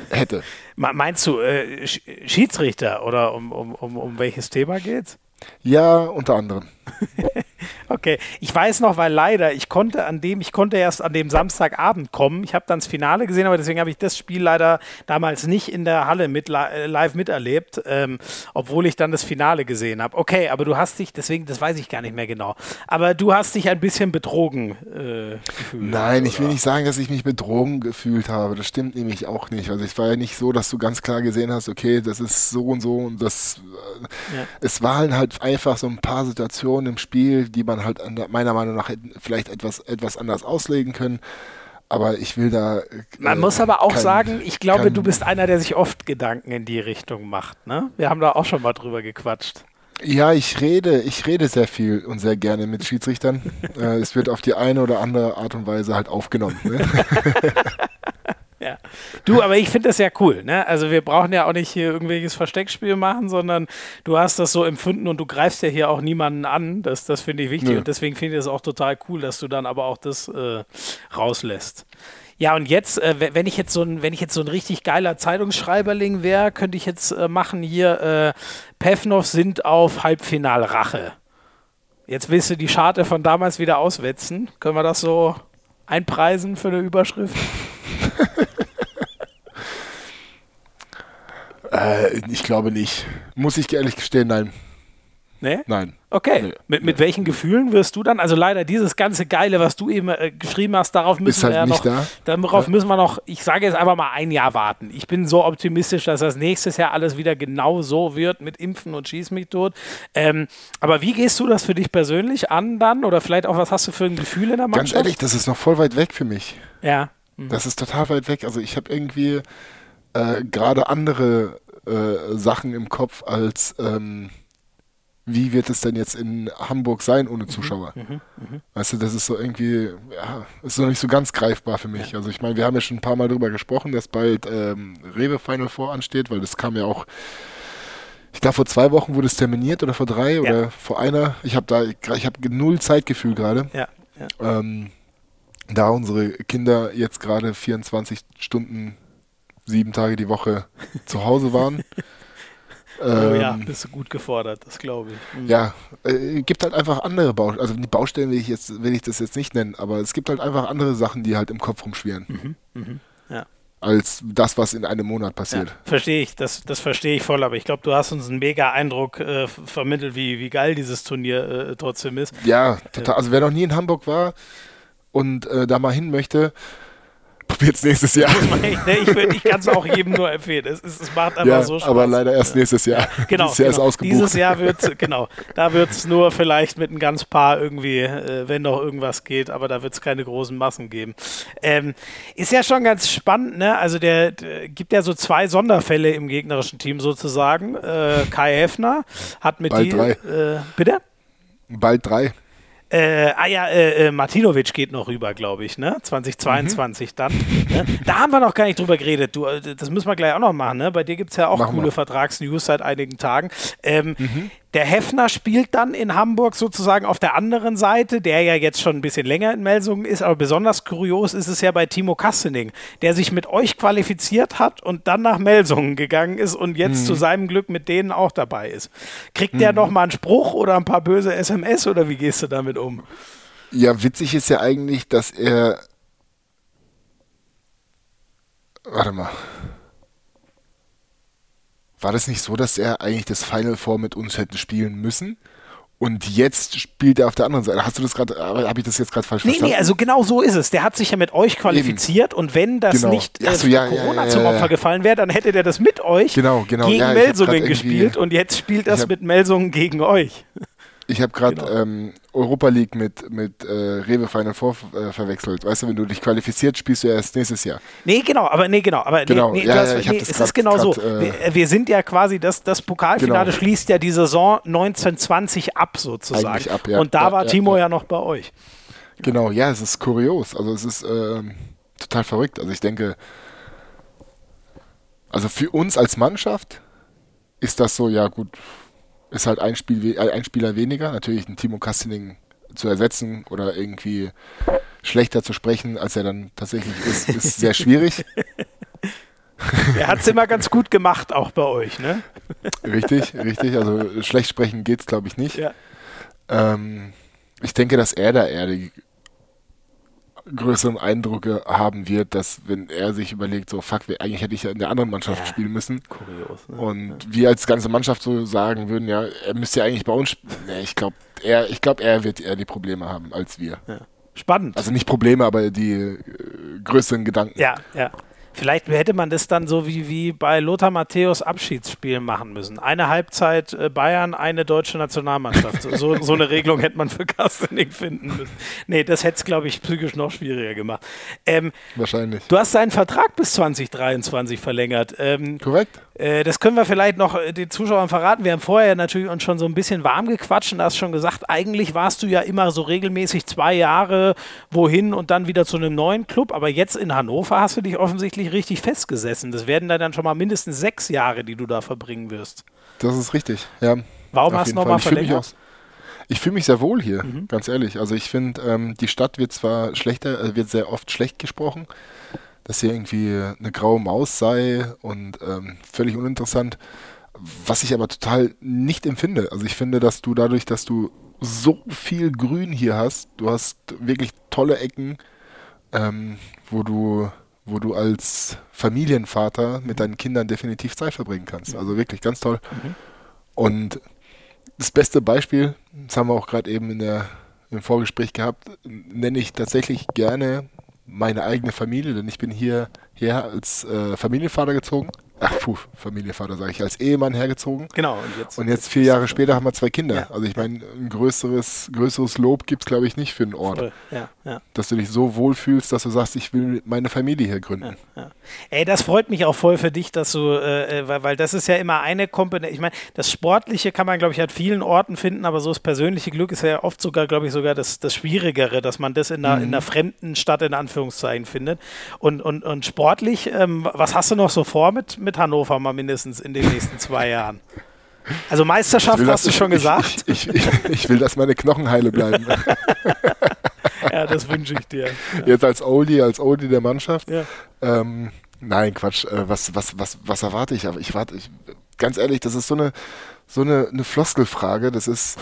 hätte. Meinst du äh, Schiedsrichter oder um, um, um, um welches Thema geht's? Ja, unter anderem. okay, ich weiß noch, weil leider ich konnte an dem, ich konnte erst an dem Samstagabend kommen. Ich habe dann das Finale gesehen, aber deswegen habe ich das Spiel leider damals nicht in der Halle mit, äh, live miterlebt, ähm, obwohl ich dann das Finale gesehen habe. Okay, aber du hast dich, deswegen, das weiß ich gar nicht mehr genau. Aber du hast dich ein bisschen betrogen äh, gefühlt. Nein, oder? ich will nicht sagen, dass ich mich betrogen gefühlt habe. Das stimmt nämlich auch nicht. Also es war ja nicht so, dass du ganz klar gesehen hast, okay, das ist so und so und das. Äh, ja. Es waren halt einfach so ein paar Situationen im Spiel, die man halt meiner Meinung nach vielleicht etwas, etwas anders auslegen können. Aber ich will da. Äh, man muss aber auch kein, sagen, ich glaube, du bist einer, der sich oft Gedanken in die Richtung macht. Ne? Wir haben da auch schon mal drüber gequatscht. Ja, ich rede, ich rede sehr viel und sehr gerne mit Schiedsrichtern. äh, es wird auf die eine oder andere Art und Weise halt aufgenommen. Ne? Du, aber ich finde das ja cool. Ne? Also wir brauchen ja auch nicht hier irgendwelches Versteckspiel machen, sondern du hast das so empfunden und du greifst ja hier auch niemanden an. Das, das finde ich wichtig ja. und deswegen finde ich es auch total cool, dass du dann aber auch das äh, rauslässt. Ja, und jetzt, äh, wenn ich jetzt so ein, wenn ich jetzt so ein richtig geiler Zeitungsschreiberling wäre, könnte ich jetzt äh, machen hier, äh, Pevnov sind auf Halbfinalrache. Jetzt willst du die Scharte von damals wieder auswetzen. Können wir das so einpreisen für eine Überschrift? äh, ich glaube nicht. Muss ich ehrlich gestehen, nein. Nee? Nein. Okay. Nee. Mit, mit welchen Gefühlen wirst du dann? Also leider dieses ganze Geile, was du eben äh, geschrieben hast, darauf müssen halt wir ja noch. Da. Darauf ja. müssen wir noch, ich sage jetzt einfach mal ein Jahr warten. Ich bin so optimistisch, dass das nächstes Jahr alles wieder genau so wird mit Impfen und Schieß mich tot. Ähm, aber wie gehst du das für dich persönlich an dann? Oder vielleicht auch, was hast du für ein Gefühl in der Mannschaft? Ganz ehrlich, das ist noch voll weit weg für mich. Ja. Mhm. Das ist total weit weg. Also ich habe irgendwie äh, gerade andere äh, Sachen im Kopf als ähm, wie wird es denn jetzt in Hamburg sein ohne mhm. Zuschauer? Mhm, mh, weißt du, das ist so irgendwie, ja, ist noch nicht so ganz greifbar für mich. Ja. Also ich meine, wir haben ja schon ein paar Mal darüber gesprochen, dass bald ähm, Rewe Final Four ansteht, weil das kam ja auch, ich glaube vor zwei Wochen wurde es terminiert oder vor drei ja. oder vor einer. Ich habe da, ich habe null Zeitgefühl gerade. Ja. Ähm, da unsere Kinder jetzt gerade 24 Stunden, sieben Tage die Woche zu Hause waren. Oh ja, ähm, bist du gut gefordert, das glaube ich. Mhm. Ja, äh, gibt halt einfach andere Baustellen. Also die Baustellen will ich jetzt, will ich das jetzt nicht nennen, aber es gibt halt einfach andere Sachen, die halt im Kopf rumschwirren. Mhm. Mhm. Ja. Als das, was in einem Monat passiert. Ja, verstehe ich, das, das verstehe ich voll, aber ich glaube, du hast uns einen mega Eindruck äh, vermittelt, wie, wie geil dieses Turnier äh, trotzdem ist. Ja, total. Also wer noch nie in Hamburg war und äh, da mal hin möchte, Probiert's nächstes Jahr. Echt, ne? Ich, ich kann es auch jedem nur empfehlen. Es, es, es macht einfach ja, so Spaß. Aber leider erst nächstes Jahr. Genau. Dieses Jahr genau. ist ausgebucht. Dieses Jahr wird genau. Da wird es nur vielleicht mit ein ganz paar irgendwie, äh, wenn noch irgendwas geht, aber da wird es keine großen Massen geben. Ähm, ist ja schon ganz spannend, ne? Also der, der, gibt ja so zwei Sonderfälle im gegnerischen Team sozusagen. Äh, Kai Heffner hat mit Bald die. Drei. Äh, bitte? Bald drei. Äh, ah ja, äh, äh, Martinovic geht noch rüber, glaube ich, ne? 2022 mhm. dann. Ne? Da haben wir noch gar nicht drüber geredet. Du, äh, das müssen wir gleich auch noch machen, ne? Bei dir gibt es ja auch Machen coole Vertragsnews seit einigen Tagen. Ähm, mhm. Der Heffner spielt dann in Hamburg sozusagen auf der anderen Seite, der ja jetzt schon ein bisschen länger in Melsungen ist, aber besonders kurios ist es ja bei Timo Kassening, der sich mit euch qualifiziert hat und dann nach Melsungen gegangen ist und jetzt mhm. zu seinem Glück mit denen auch dabei ist. Kriegt mhm. der noch mal einen Spruch oder ein paar böse SMS oder wie gehst du damit um? Ja, witzig ist ja eigentlich, dass er. Warte mal. War das nicht so, dass er eigentlich das Final Four mit uns hätte spielen müssen? Und jetzt spielt er auf der anderen Seite. Hast du das gerade, habe ich das jetzt gerade falsch nee, verstanden? Nee, also genau so ist es. Der hat sich ja mit euch qualifiziert Eben. und wenn das genau. nicht äh, so, ja, Corona ja, ja, zum Opfer gefallen wäre, dann hätte der das mit euch genau, genau. gegen Melsungen gespielt und jetzt spielt das mit Melsungen gegen euch. Ich habe gerade genau. ähm, Europa League mit, mit äh, Rewe Final Four äh, verwechselt. Weißt du, wenn du dich qualifiziert, spielst du erst nächstes Jahr. Nee, genau, aber nee, genau. Aber genau. Nee, nee, ja, hast, ja, nee, es grad, ist genau grad, so. Äh, wir, wir, sind ja quasi, das, das Pokalfinale genau. schließt ja die Saison 1920 ab sozusagen. Ab, ja. Und da war Timo ja, noch bei euch. Genau, ja, es ist kurios. Also es ist ähm, total verrückt. Also ich denke, also für uns als Mannschaft ist das so, ja gut, ist halt ein, Spiel, äh, ein Spieler weniger. Natürlich ein Timo Kastening zu ersetzen oder irgendwie schlechter zu sprechen, als er dann tatsächlich ist, ist sehr schwierig. Er hat es immer ganz gut gemacht, auch bei euch, ne? Richtig, richtig. Also schlecht sprechen geht es, glaube ich, nicht. Ja. Ähm, ich denke, dass er da eher die größeren Eindrücke haben wird, dass wenn er sich überlegt, so fuck, eigentlich hätte ich ja in der anderen Mannschaft ja, spielen müssen. Kurios. Ne? Und ja. wir als ganze Mannschaft so sagen würden, ja, er müsste ja eigentlich bei uns spielen. Nee, ich glaube, er, ich glaube, er wird eher die Probleme haben als wir. Ja. Spannend. Also nicht Probleme, aber die äh, größeren Gedanken. Ja, ja. Vielleicht hätte man das dann so wie, wie bei Lothar Matthäus Abschiedsspiel machen müssen. Eine Halbzeit äh, Bayern, eine deutsche Nationalmannschaft. So, so eine Regelung hätte man für Kastening finden müssen. Nee, das hätte es, glaube ich, psychisch noch schwieriger gemacht. Ähm, Wahrscheinlich. Du hast seinen Vertrag bis 2023 verlängert. Ähm, Korrekt. Äh, das können wir vielleicht noch äh, den Zuschauern verraten. Wir haben vorher natürlich uns schon so ein bisschen warm gequatscht und hast schon gesagt, eigentlich warst du ja immer so regelmäßig zwei Jahre wohin und dann wieder zu einem neuen Club. Aber jetzt in Hannover hast du dich offensichtlich richtig festgesessen. Das werden dann schon mal mindestens sechs Jahre, die du da verbringen wirst. Das ist richtig, ja. Warum hast du nochmal verlängert? Ich fühle mich sehr wohl hier, mhm. ganz ehrlich. Also ich finde, ähm, die Stadt wird zwar schlechter, äh, wird sehr oft schlecht gesprochen, dass sie irgendwie eine graue Maus sei und ähm, völlig uninteressant. Was ich aber total nicht empfinde. Also ich finde, dass du dadurch, dass du so viel Grün hier hast, du hast wirklich tolle Ecken, ähm, wo du wo du als Familienvater mit deinen Kindern definitiv Zeit verbringen kannst. Also wirklich ganz toll. Mhm. Und das beste Beispiel, das haben wir auch gerade eben in der, im Vorgespräch gehabt, nenne ich tatsächlich gerne meine eigene Familie, denn ich bin hierher als äh, Familienvater gezogen ach puh, Familienvater sage ich, als Ehemann hergezogen. Genau. Und jetzt, und jetzt vier Jahre später haben wir zwei Kinder. Ja. Also ich meine, ein größeres, größeres Lob gibt es, glaube ich, nicht für einen Ort. Ja, ja. Dass du dich so wohlfühlst, dass du sagst, ich will meine Familie hier gründen. Ja, Ey, das freut mich auch voll für dich, dass du, äh, äh, weil, weil das ist ja immer eine Komponente. Ich meine, das Sportliche kann man, glaube ich, an vielen Orten finden, aber so das persönliche Glück ist ja oft sogar, glaube ich, sogar das, das Schwierigere, dass man das in einer, mhm. in einer fremden Stadt in Anführungszeichen findet. Und, und, und sportlich, ähm, was hast du noch so vor mit, mit Hannover mal mindestens in den nächsten zwei Jahren? Also Meisterschaft hast das, du schon gesagt? Ich, ich, ich, ich, will, dass meine Knochen heile bleiben. ja, das wünsche ich dir. Ja. Jetzt als Oldie, als Oldie der Mannschaft. Ja. Ähm, nein, Quatsch. Äh, was, was, was, was erwarte ich? Aber ich warte, ich, ganz ehrlich, das ist so eine, so eine, eine Floskelfrage. Das ist,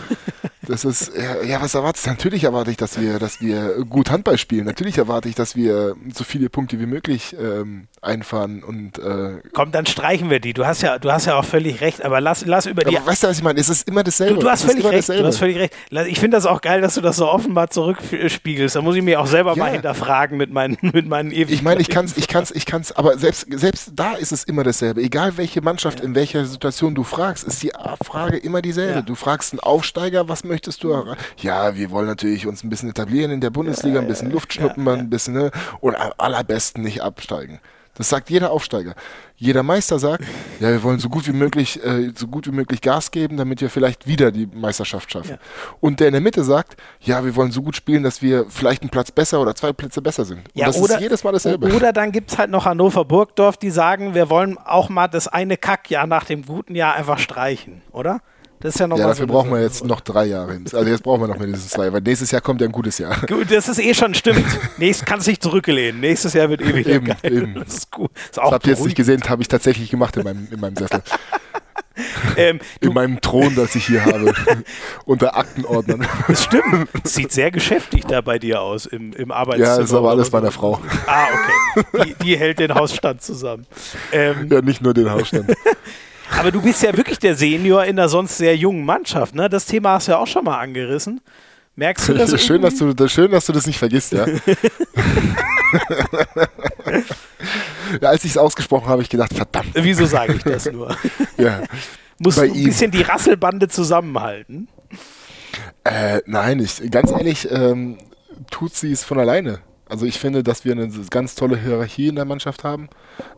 das ist, ja, ja, was erwartest du? Natürlich erwarte ich, dass wir, dass wir gut Handball spielen. Natürlich erwarte ich, dass wir so viele Punkte wie möglich ähm, einfahren und äh, Komm, dann streichen wir die. Du hast ja, du hast ja auch völlig recht, aber lass, lass über die. Aber weißt du, was ich meine? Es ist immer dasselbe. Du, du hast völlig recht. Du hast völlig recht. Ich finde das auch geil, dass du das so offenbar zurückspiegelst. Da muss ich mich auch selber ja. mal hinterfragen mit meinen, mit meinen ewigen. Ich meine, ich kann's, ich kann's, ich kann's, aber selbst, selbst da ist es immer dasselbe. Egal welche Mannschaft, ja. in welcher Situation du fragst, ist die Frage immer dieselbe. Du fragst einen Aufsteiger, was möchtest du erreichen? Ja, wir wollen natürlich uns ein bisschen etablieren in der Bundesliga, ein bisschen Luft schnuppen, ein bisschen, ne? Und am allerbesten nicht absteigen. Das sagt jeder Aufsteiger. Jeder Meister sagt, ja, wir wollen so gut wie möglich, äh, so gut wie möglich Gas geben, damit wir vielleicht wieder die Meisterschaft schaffen. Ja. Und der in der Mitte sagt, ja, wir wollen so gut spielen, dass wir vielleicht einen Platz besser oder zwei Plätze besser sind. Und ja, das oder, ist jedes Mal dasselbe. Oder dann gibt es halt noch Hannover Burgdorf, die sagen, wir wollen auch mal das eine Kackjahr nach dem guten Jahr einfach streichen, oder? Das ist ja noch Ja, dafür so brauchen wir jetzt noch drei Jahre. Also jetzt brauchen wir noch mindestens zwei, weil nächstes Jahr kommt ja ein gutes Jahr. Gut, das ist eh schon stimmt. Nächstes kannst du dich zurücklehnen. Nächstes Jahr wird ewig eben, geil. Eben. Das ist gut. Das, das habt ihr jetzt nicht gesehen, das habe ich tatsächlich gemacht in meinem, in meinem Sessel. Ähm, in meinem Thron, das ich hier habe, unter Aktenordnern. Das stimmt. Sieht sehr geschäftig da bei dir aus im, im Arbeitszimmer. Ja, das ist aber alles so. meiner Frau. Ah, okay. Die, die hält den Hausstand zusammen. Ähm, ja, nicht nur den Hausstand. Aber du bist ja wirklich der Senior in der sonst sehr jungen Mannschaft, ne? Das Thema hast du ja auch schon mal angerissen. Merkst du das? schön, dass du, das schön, dass du das nicht vergisst, ja. ja als ich es ausgesprochen habe, habe ich gedacht, verdammt. Wieso sage ich das nur? ja. Musst Bei du ein ihm. bisschen die Rasselbande zusammenhalten? Äh, nein, ich, ganz ehrlich, ähm, tut sie es von alleine. Also ich finde, dass wir eine ganz tolle Hierarchie in der Mannschaft haben.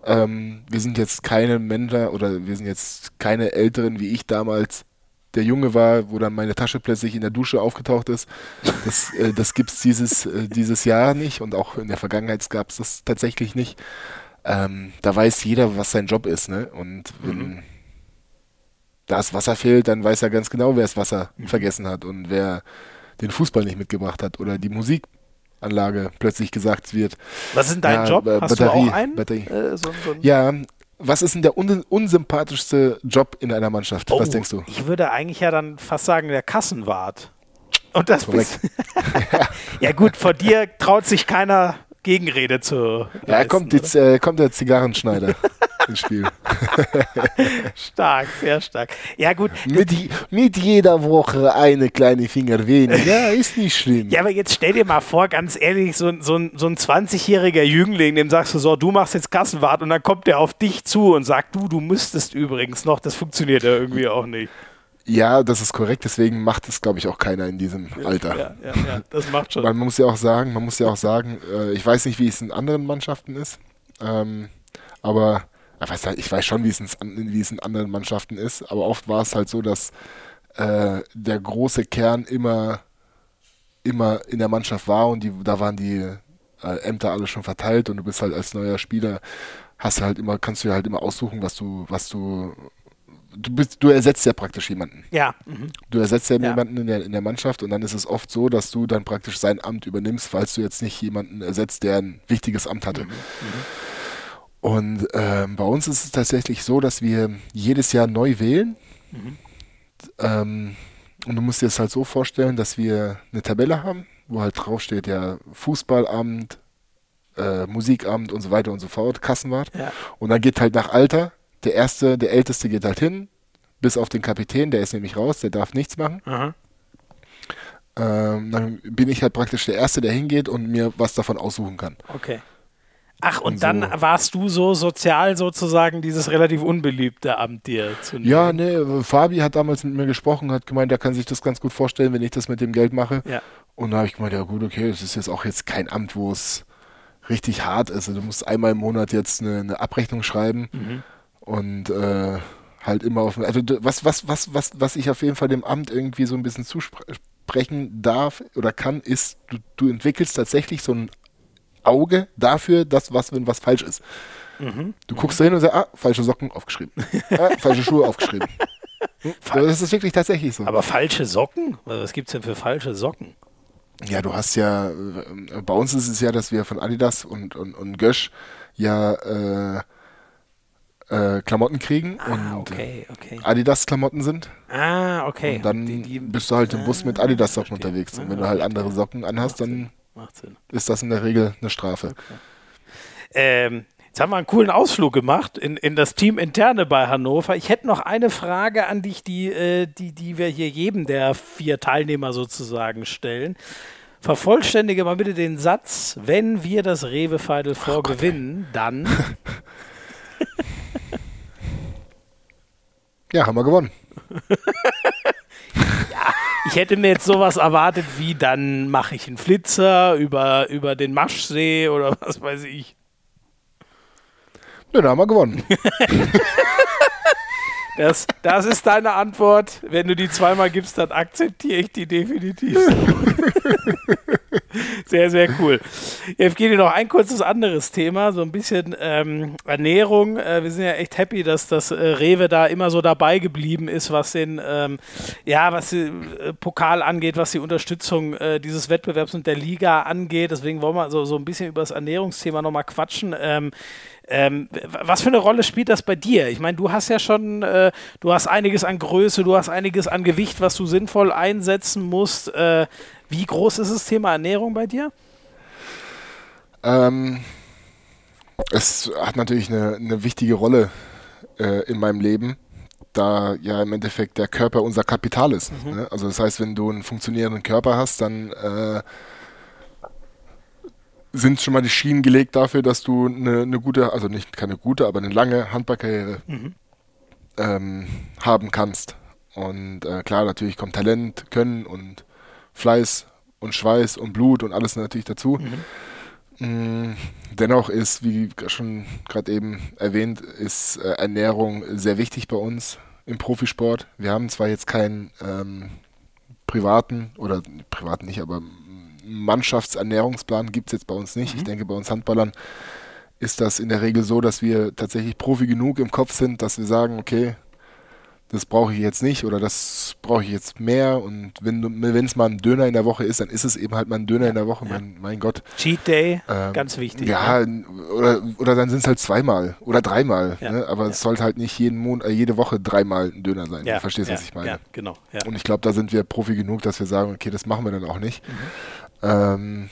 Ähm, wir sind jetzt keine Männer oder wir sind jetzt keine Älteren wie ich damals der Junge war, wo dann meine Tasche plötzlich in der Dusche aufgetaucht ist. Das, äh, das gibt es dieses, äh, dieses Jahr nicht und auch in der Vergangenheit gab es das tatsächlich nicht. Ähm, da weiß jeder, was sein Job ist. Ne? Und wenn mhm. das Wasser fehlt, dann weiß er ganz genau, wer das Wasser mhm. vergessen hat und wer den Fußball nicht mitgebracht hat oder die Musik Anlage plötzlich gesagt wird. Was ist denn dein ja, Job? Hast Batterie, du auch einen? Batterie. Äh, so, so ja, was ist denn der un unsympathischste Job in einer Mannschaft? Oh, was denkst du? Ich würde eigentlich ja dann fast sagen, der Kassenwart. Und das bist ja gut, vor dir traut sich keiner Gegenrede zu. Ja, leisten, kommt, jetzt, äh, kommt der Zigarrenschneider ins Spiel. stark, sehr stark. Ja, gut. Mit, mit, jeder Woche eine kleine Finger weniger. Ja, ist nicht schlimm. Ja, aber jetzt stell dir mal vor, ganz ehrlich, so, so, so ein 20-jähriger Jüngling, dem sagst du so, du machst jetzt Kassenwart und dann kommt der auf dich zu und sagt, du, du müsstest übrigens noch. Das funktioniert ja irgendwie auch nicht. Ja, das ist korrekt, deswegen macht es, glaube ich, auch keiner in diesem Alter. Ja, ja, ja, das macht schon. Man muss ja auch sagen, man muss ja auch sagen, äh, ich weiß nicht, wie es in anderen Mannschaften ist, ähm, aber ich weiß, ich weiß schon, wie es, in, wie es in anderen Mannschaften ist, aber oft war es halt so, dass äh, der große Kern immer, immer in der Mannschaft war und die, da waren die äh, Ämter alle schon verteilt und du bist halt als neuer Spieler, hast du halt immer, kannst du halt immer aussuchen, was du, was du du, bist, du ersetzt ja praktisch jemanden. Ja. Mhm. Du ersetzt ja, ja, jemanden in der, in der Mannschaft und dann ist es oft so, dass du dann praktisch sein Amt übernimmst, falls du jetzt nicht jemanden ersetzt, der ein wichtiges Amt hatte. Mhm. Mhm. Und ähm, bei uns ist es tatsächlich so, dass wir jedes Jahr neu wählen. Mhm. Ähm, und du musst dir das halt so vorstellen, dass wir eine Tabelle haben, wo halt draufsteht, ja, Fußballamt, äh, Musikamt und so weiter und so fort, Kassenwart. Ja. Und dann geht halt nach Alter der erste, der älteste geht halt hin, bis auf den Kapitän, der ist nämlich raus, der darf nichts machen. Ähm, dann bin ich halt praktisch der Erste, der hingeht und mir was davon aussuchen kann. Okay. Ach, und, und dann so. warst du so sozial sozusagen dieses relativ unbeliebte Amt dir zu nehmen. Ja, ne, Fabi hat damals mit mir gesprochen, hat gemeint, er kann sich das ganz gut vorstellen, wenn ich das mit dem Geld mache. Ja. Und da habe ich gemeint, ja gut, okay, das ist jetzt auch jetzt kein Amt, wo es richtig hart ist. Also du musst einmal im Monat jetzt eine, eine Abrechnung schreiben mhm. Und äh, halt immer auf. Also was, was, was, was, was ich auf jeden Fall dem Amt irgendwie so ein bisschen zusprechen darf oder kann, ist, du, du entwickelst tatsächlich so ein Auge dafür, dass was, wenn was falsch ist. Mhm. Du guckst da hin und sagst, ah, falsche Socken aufgeschrieben. ah, falsche Schuhe aufgeschrieben. Hm? Das ist wirklich tatsächlich so. Aber falsche Socken? Was gibt es denn für falsche Socken? Ja, du hast ja, äh, bei uns ist es ja, dass wir von Adidas und, und, und Gösch ja äh, äh, Klamotten kriegen ah, und okay, okay. Adidas-Klamotten sind. Ah, okay. Und dann die, die, bist du halt im Bus mit ah, Adidas-Socken unterwegs. Und wenn du halt andere Socken anhast, dann ist das in der Regel eine Strafe. Okay. Ähm, jetzt haben wir einen coolen Ausflug gemacht in, in das Team Interne bei Hannover. Ich hätte noch eine Frage an dich, die, äh, die, die wir hier jedem der vier Teilnehmer sozusagen stellen. Vervollständige mal bitte den Satz, wenn wir das Rewe Final Four gewinnen, dann. ja, haben wir gewonnen. Ich hätte mir jetzt sowas erwartet wie, dann mache ich einen Flitzer über, über den Maschsee oder was weiß ich. Ja, da haben wir gewonnen. Das, das ist deine Antwort. Wenn du die zweimal gibst, dann akzeptiere ich die definitiv. sehr, sehr cool. Evgeny, noch ein kurzes anderes Thema, so ein bisschen ähm, Ernährung. Äh, wir sind ja echt happy, dass das äh, Rewe da immer so dabei geblieben ist, was den, ähm, ja, was den äh, Pokal angeht, was die Unterstützung äh, dieses Wettbewerbs und der Liga angeht. Deswegen wollen wir so, so ein bisschen über das Ernährungsthema nochmal quatschen. Ähm, ähm, was für eine Rolle spielt das bei dir? Ich meine, du hast ja schon, äh, du hast einiges an Größe, du hast einiges an Gewicht, was du sinnvoll einsetzen musst. Äh, wie groß ist das Thema Ernährung bei dir? Ähm, es hat natürlich eine, eine wichtige Rolle äh, in meinem Leben, da ja im Endeffekt der Körper unser Kapital ist. Mhm. Ne? Also das heißt, wenn du einen funktionierenden Körper hast, dann äh, sind schon mal die Schienen gelegt dafür, dass du eine, eine gute, also nicht keine gute, aber eine lange Handballkarriere mhm. ähm, haben kannst. Und äh, klar, natürlich kommt Talent, Können und Fleiß und Schweiß und Blut und alles natürlich dazu. Mhm. Mm, dennoch ist, wie schon gerade eben erwähnt, ist äh, Ernährung sehr wichtig bei uns im Profisport. Wir haben zwar jetzt keinen ähm, privaten oder privaten nicht, aber Mannschaftsernährungsplan gibt es jetzt bei uns nicht. Mhm. Ich denke, bei uns Handballern ist das in der Regel so, dass wir tatsächlich Profi genug im Kopf sind, dass wir sagen, okay, das brauche ich jetzt nicht oder das brauche ich jetzt mehr. Und wenn es mal ein Döner in der Woche ist, dann ist es eben halt mal ein Döner in der Woche. Ja. Mein, mein, Gott. Cheat Day, ähm, ganz wichtig. Ja, ne? oder, oder dann sind es halt zweimal oder dreimal. Ja. Ne? Aber ja. es sollte halt nicht jeden Monat, äh, jede Woche dreimal ein Döner sein. Du verstehst, was ich meine. Ja, genau. Und ich glaube, da sind wir Profi genug, dass wir sagen, okay, das machen wir dann auch nicht. Mhm. Ähm,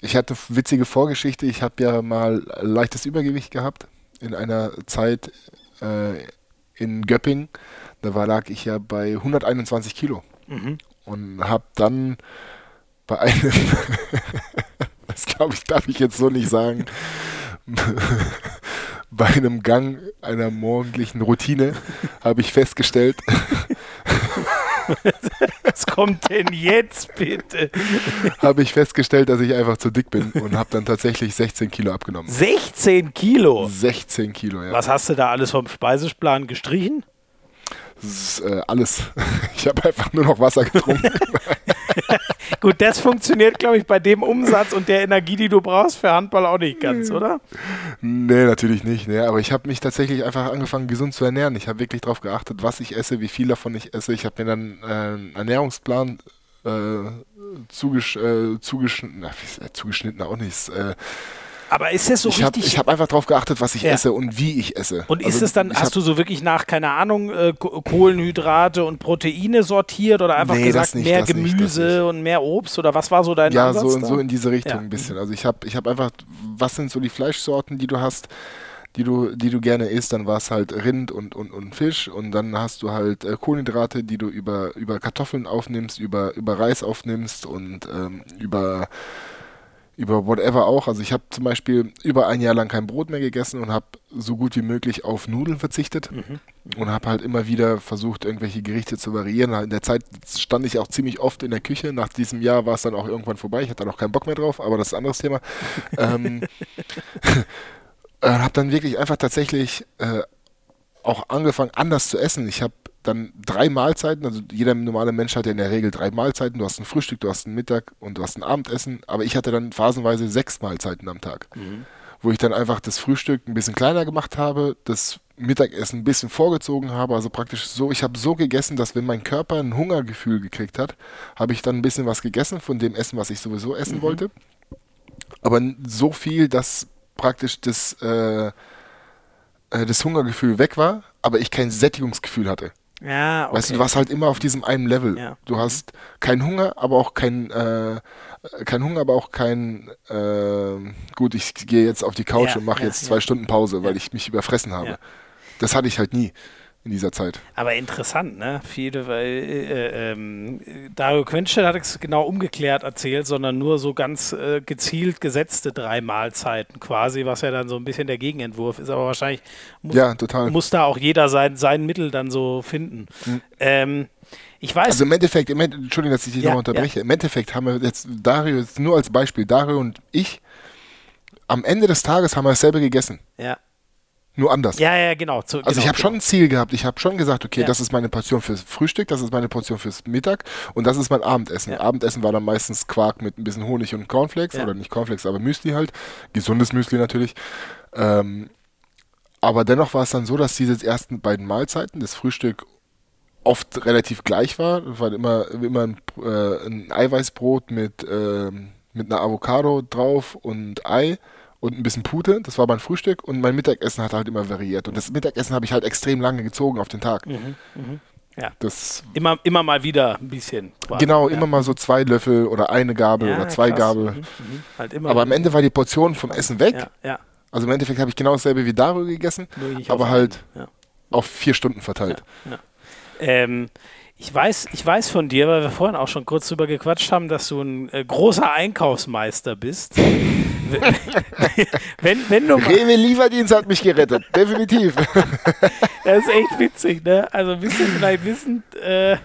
ich hatte eine witzige Vorgeschichte. Ich habe ja mal leichtes Übergewicht gehabt in einer Zeit äh, in Göpping. Da war, lag ich ja bei 121 Kilo mhm. und habe dann bei einem, das glaube ich, darf ich jetzt so nicht sagen, bei einem Gang einer morgendlichen Routine habe ich festgestellt, Was kommt denn jetzt bitte? habe ich festgestellt, dass ich einfach zu dick bin und habe dann tatsächlich 16 Kilo abgenommen. 16 Kilo? 16 Kilo, ja. Was hast du da alles vom Speiseplan gestrichen? Das ist, äh, alles. Ich habe einfach nur noch Wasser getrunken. Gut, das funktioniert, glaube ich, bei dem Umsatz und der Energie, die du brauchst für Handball auch nicht ganz, oder? Nee, natürlich nicht. Nee. Aber ich habe mich tatsächlich einfach angefangen, gesund zu ernähren. Ich habe wirklich darauf geachtet, was ich esse, wie viel davon ich esse. Ich habe mir dann äh, einen Ernährungsplan äh, zugesch äh, zugeschnitten, äh, zugeschnitten auch nicht. Äh, aber ist es so ich richtig? Hab, ich habe einfach darauf geachtet, was ich ja. esse und wie ich esse. Und ist also es dann, hast du so wirklich nach, keine Ahnung, äh, Kohlenhydrate und Proteine sortiert oder einfach nee, gesagt, nicht, mehr Gemüse nicht, und mehr Obst oder was war so dein ja, Ansatz? Ja, so, so in diese Richtung ja. ein bisschen. Also ich habe ich hab einfach, was sind so die Fleischsorten, die du hast? die du, die du gerne isst, dann war es halt Rind und, und, und Fisch und dann hast du halt äh, Kohlenhydrate, die du über, über Kartoffeln aufnimmst, über, über Reis aufnimmst und ähm, über über whatever auch. Also ich habe zum Beispiel über ein Jahr lang kein Brot mehr gegessen und habe so gut wie möglich auf Nudeln verzichtet mhm. und habe halt immer wieder versucht, irgendwelche Gerichte zu variieren. In der Zeit stand ich auch ziemlich oft in der Küche. Nach diesem Jahr war es dann auch irgendwann vorbei. Ich hatte dann auch keinen Bock mehr drauf, aber das ist ein anderes Thema. ähm, äh, habe dann wirklich einfach tatsächlich äh, auch angefangen, anders zu essen. Ich habe dann drei Mahlzeiten, also jeder normale Mensch hat ja in der Regel drei Mahlzeiten. Du hast ein Frühstück, du hast ein Mittag und du hast ein Abendessen, aber ich hatte dann phasenweise sechs Mahlzeiten am Tag. Mhm. Wo ich dann einfach das Frühstück ein bisschen kleiner gemacht habe, das Mittagessen ein bisschen vorgezogen habe, also praktisch so, ich habe so gegessen, dass wenn mein Körper ein Hungergefühl gekriegt hat, habe ich dann ein bisschen was gegessen von dem Essen, was ich sowieso essen mhm. wollte. Aber so viel, dass praktisch das, äh, äh das Hungergefühl weg war, aber ich kein Sättigungsgefühl hatte. Ja, okay. Weißt du, du warst halt immer auf diesem einen Level. Ja. Du hast keinen Hunger, aber auch kein, äh, kein Hunger, aber auch kein, äh, gut, ich gehe jetzt auf die Couch ja, und mache ja, jetzt zwei Stunden Pause, weil ich mich überfressen habe. Das hatte ich halt nie in dieser Zeit. Aber interessant, ne? Viele, weil äh, ähm, Dario Quenstedt hat es genau umgekehrt erzählt, sondern nur so ganz äh, gezielt gesetzte drei Mahlzeiten quasi, was ja dann so ein bisschen der Gegenentwurf ist. Aber wahrscheinlich muss, ja, muss da auch jeder sein, sein Mittel dann so finden. Mhm. Ähm, ich weiß. Also im Endeffekt, im Endeffekt Entschuldigung, dass ich dich ja, nochmal unterbreche. Ja. Im Endeffekt haben wir jetzt Dario, jetzt nur als Beispiel, Dario und ich, am Ende des Tages haben wir dasselbe gegessen. Ja. Nur anders. Ja, ja, genau. Zu, also genau, ich habe genau. schon ein Ziel gehabt. Ich habe schon gesagt, okay, ja. das ist meine Portion fürs Frühstück, das ist meine Portion fürs Mittag und das ist mein Abendessen. Ja. Abendessen war dann meistens Quark mit ein bisschen Honig und Cornflakes ja. oder nicht Cornflakes, aber Müsli halt. Gesundes Müsli natürlich. Ähm, aber dennoch war es dann so, dass diese ersten beiden Mahlzeiten, das Frühstück oft relativ gleich war. Es war immer, immer ein, äh, ein Eiweißbrot mit, äh, mit einer Avocado drauf und Ei und ein bisschen Pute. Das war mein Frühstück und mein Mittagessen hat halt immer variiert. Und das Mittagessen habe ich halt extrem lange gezogen auf den Tag. Mhm, mh. Ja. Das immer, immer mal wieder ein bisschen. Quasi. Genau, ja. immer mal so zwei Löffel oder eine Gabel ja, oder zwei krass. Gabel. Mhm, mhm. Halt aber am Ende war die Portion vom Essen weg. Ja, Also im Endeffekt habe ich genau dasselbe wie darüber gegessen, aber halt auf vier Stunden verteilt. Ähm, ich weiß, ich weiß von dir, weil wir vorhin auch schon kurz drüber gequatscht haben, dass du ein äh, großer Einkaufsmeister bist. wenn, wenn du Rewe Lieferdienst hat mich gerettet, definitiv. das ist echt witzig, ne? Also ein bisschen vielleicht wissen, äh,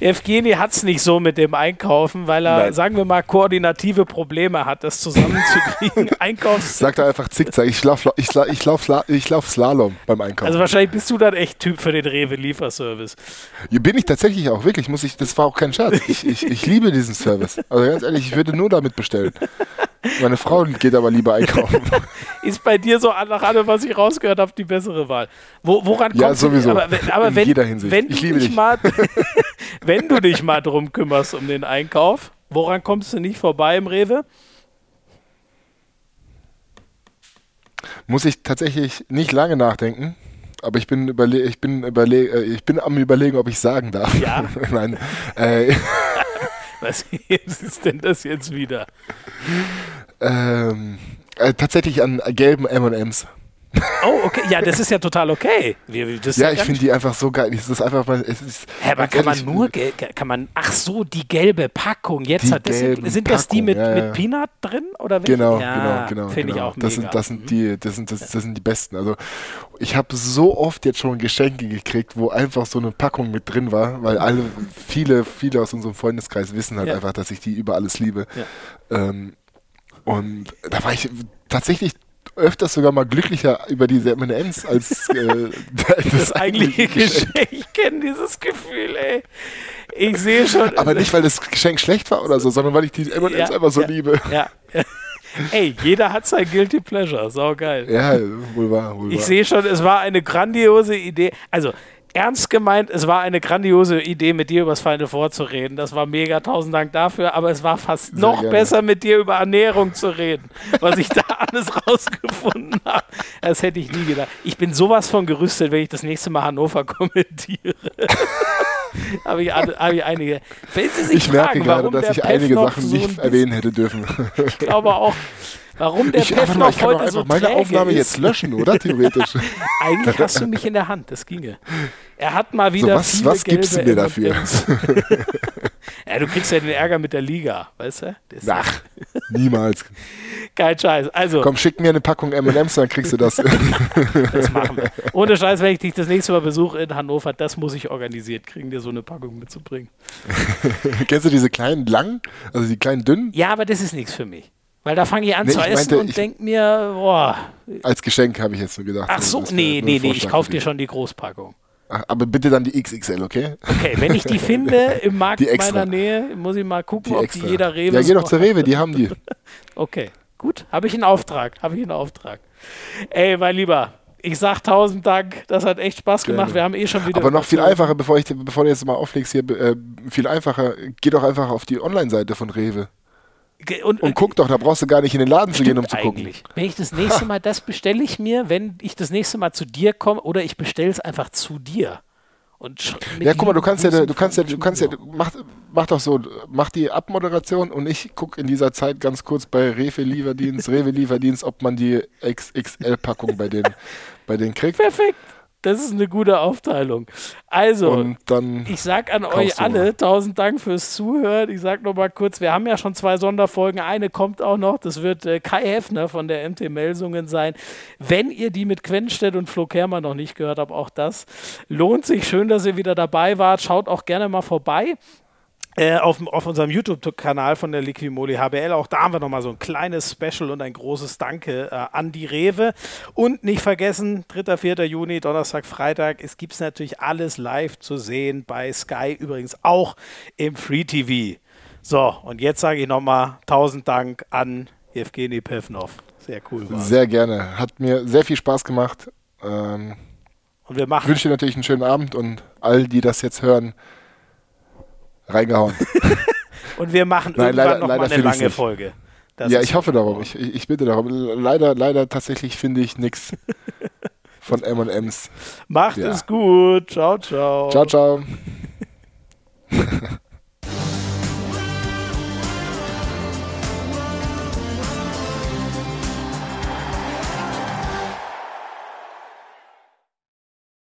Evgeni hat es nicht so mit dem Einkaufen, weil er, Nein. sagen wir mal, koordinative Probleme hat, das zusammenzukriegen. Einkaufs. Sagt er einfach zickzack, ich laufe ich lauf, ich lauf, ich lauf Slalom beim Einkaufen. Also wahrscheinlich bist du dann echt Typ für den Rewe Lieferservice. Hier bin ich tatsächlich ich auch, wirklich, muss ich, das war auch kein Scherz. Ich, ich, ich liebe diesen Service. Also ganz ehrlich, ich würde nur damit bestellen. Meine Frau geht aber lieber einkaufen. Ist bei dir so nach allem, was ich rausgehört habe, die bessere Wahl. Wo, woran ja, sowieso. Du, aber, aber In wenn, jeder Hinsicht. Wenn ich liebe dich. Mal, wenn du dich mal drum kümmerst um den Einkauf, woran kommst du nicht vorbei im Rewe? Muss ich tatsächlich nicht lange nachdenken. Aber ich bin, überle ich, bin überle äh, ich bin am überlegen, ob ich sagen darf. Ja. Nein. Äh, Was ist denn das jetzt wieder? Ähm, äh, tatsächlich an gelben M&M's. Oh, okay. Ja, das ist ja total okay. Wir, ja, ich finde die einfach so geil. Es ist einfach mal. Es ist Hä, aber kann man nur. Kann man, ach so, die gelbe Packung. Jetzt hat, das sind, sind das die mit, ja, ja. mit Peanut drin? Oder genau, ja, genau, genau. Finde genau. ich auch mega. Das sind, das sind, mhm. die, das sind, das, das sind die besten. Also, ich habe so oft jetzt schon Geschenke gekriegt, wo einfach so eine Packung mit drin war, weil alle, viele, viele aus unserem Freundeskreis wissen halt einfach, dass ich die über alles liebe. Ähm, und da war ich tatsächlich öfters sogar mal glücklicher über diese M&M's als äh, das, das eigentliche Geschenk. Geschenk. Ich kenne dieses Gefühl, ey. Ich sehe schon. Aber nicht, weil das Geschenk schlecht war oder so, sondern weil ich die M&M's ja, einfach so ja, liebe. Ja. Ey, jeder hat sein Guilty Pleasure, sau geil. Ja, wohl wahr, wohl Ich sehe schon, es war eine grandiose Idee. Also, ernst gemeint, es war eine grandiose Idee, mit dir über das Final Four zu reden. Das war mega, tausend Dank dafür. Aber es war fast Sehr noch gerne. besser, mit dir über Ernährung zu reden. Was ich da alles rausgefunden habe, das hätte ich nie gedacht. Ich bin sowas von gerüstet, wenn ich das nächste Mal Hannover kommentiere. habe ich, hab ich einige. Wenn Sie sich ich fragen, merke gerade, dass ich einige Sachen so nicht erwähnen hätte dürfen. ich glaube auch warum der ich, Pefner ich kann heute so meine Aufnahme ist. jetzt löschen, oder? Theoretisch. Eigentlich hast du mich in der Hand, das ginge. Er hat mal wieder so, was, was gibst du mir dafür? Ja, du kriegst ja den Ärger mit der Liga, weißt du? Das Ach, niemals. kein Scheiß. Also, Komm, schick mir eine Packung M&M's, dann kriegst du das. das machen wir. Ohne Scheiß, wenn ich dich das nächste Mal besuche in Hannover, das muss ich organisiert kriegen, dir so eine Packung mitzubringen. Kennst du diese kleinen langen, also die kleinen dünnen? Ja, aber das ist nichts für mich. Weil da fange ich an Nee, zu ich essen meinte, und denke mir, boah, Als Geschenk habe ich jetzt so gedacht. ach so, nee, nur nee, nee, ich kaufe dir schon die Großpackung. Ach, Aber bitte dann die XXL, okay? Okay, wenn ich die finde im Markt extra. meiner Nähe, muss ich mal gucken, Die ob extra. die jeder Rewe ja, geh doch zur. Rewe, die haben die. Okay, gut, habe ich einen Auftrag, habe ich einen Auftrag. Ey, mein Lieber, ich sag tausend Dank, das hat echt Spaß gemacht. Gerne. Wir haben eh schon wieder. Aber noch viel einfacher, bevor, ich, bevor du jetzt mal auflegst hier, äh, viel einfacher, geh doch einfach auf die Online-Seite von Rewe. Und, Und guck doch, da brauchst du gar nicht in den Laden zu gehen, um zu Stimmt gucken. eigentlich. Wenn ich das nächste Mal, das bestelle ich mir, wenn ich das nächste Mal zu dir komme, oder ich bestelle es einfach zu dir. Und Ja, guck mal, du kannst ja, du kannst ja, du kannst ja, mach, mach doch so, mach die Abmoderation und ich gucke in dieser Zeit ganz kurz bei Rewe Lieferdienst, Rewe Lieferdienst, ob man die XXL-Packung bei denen, bei denen kriegt. Perfekt. Das ist eine gute Aufteilung. Also, Ich sag an euch alle tausend Dank fürs Zuhören. Ich sag noch mal kurz, wir haben ja schon zwei Sonderfolgen. Eine kommt auch noch. Das wird äh, Kai Heffner von der MT Melsungen sein. Wenn ihr die mit Quenstedt und Flo Kermer noch nicht gehört habt, auch das lohnt sich. Schön, dass ihr wieder dabei wart. Schaut auch gerne mal vorbei. Äh, auf, auf unserem YouTube-Kanal von der Liquimoli HBL. Auch da haben wir nochmal so ein kleines Special und ein großes Danke äh, an die Rewe. Und nicht vergessen, 3. 4. Juni, Donnerstag, Freitag, es gibt natürlich alles live zu sehen bei Sky, übrigens auch im Free TV. So, und jetzt sage ich nochmal tausend Dank an Evgeny Pevnov. Sehr cool war. sehr gerne. Hat mir sehr viel Spaß gemacht. Ähm, Und wir ich machen wünsche dir natürlich einen schönen Abend und all, die das jetzt hören, reingehauen. und wir machen Nein, irgendwann leider- noch mal leider eine lange. Folge. Das ja, ich hoffe darum. Ich, ich, ich bitte darum. Leider, leider tatsächlich finde ich nichts von M&M's. Macht Ja. es gut. Ciao, ciao. Ciao, ciao.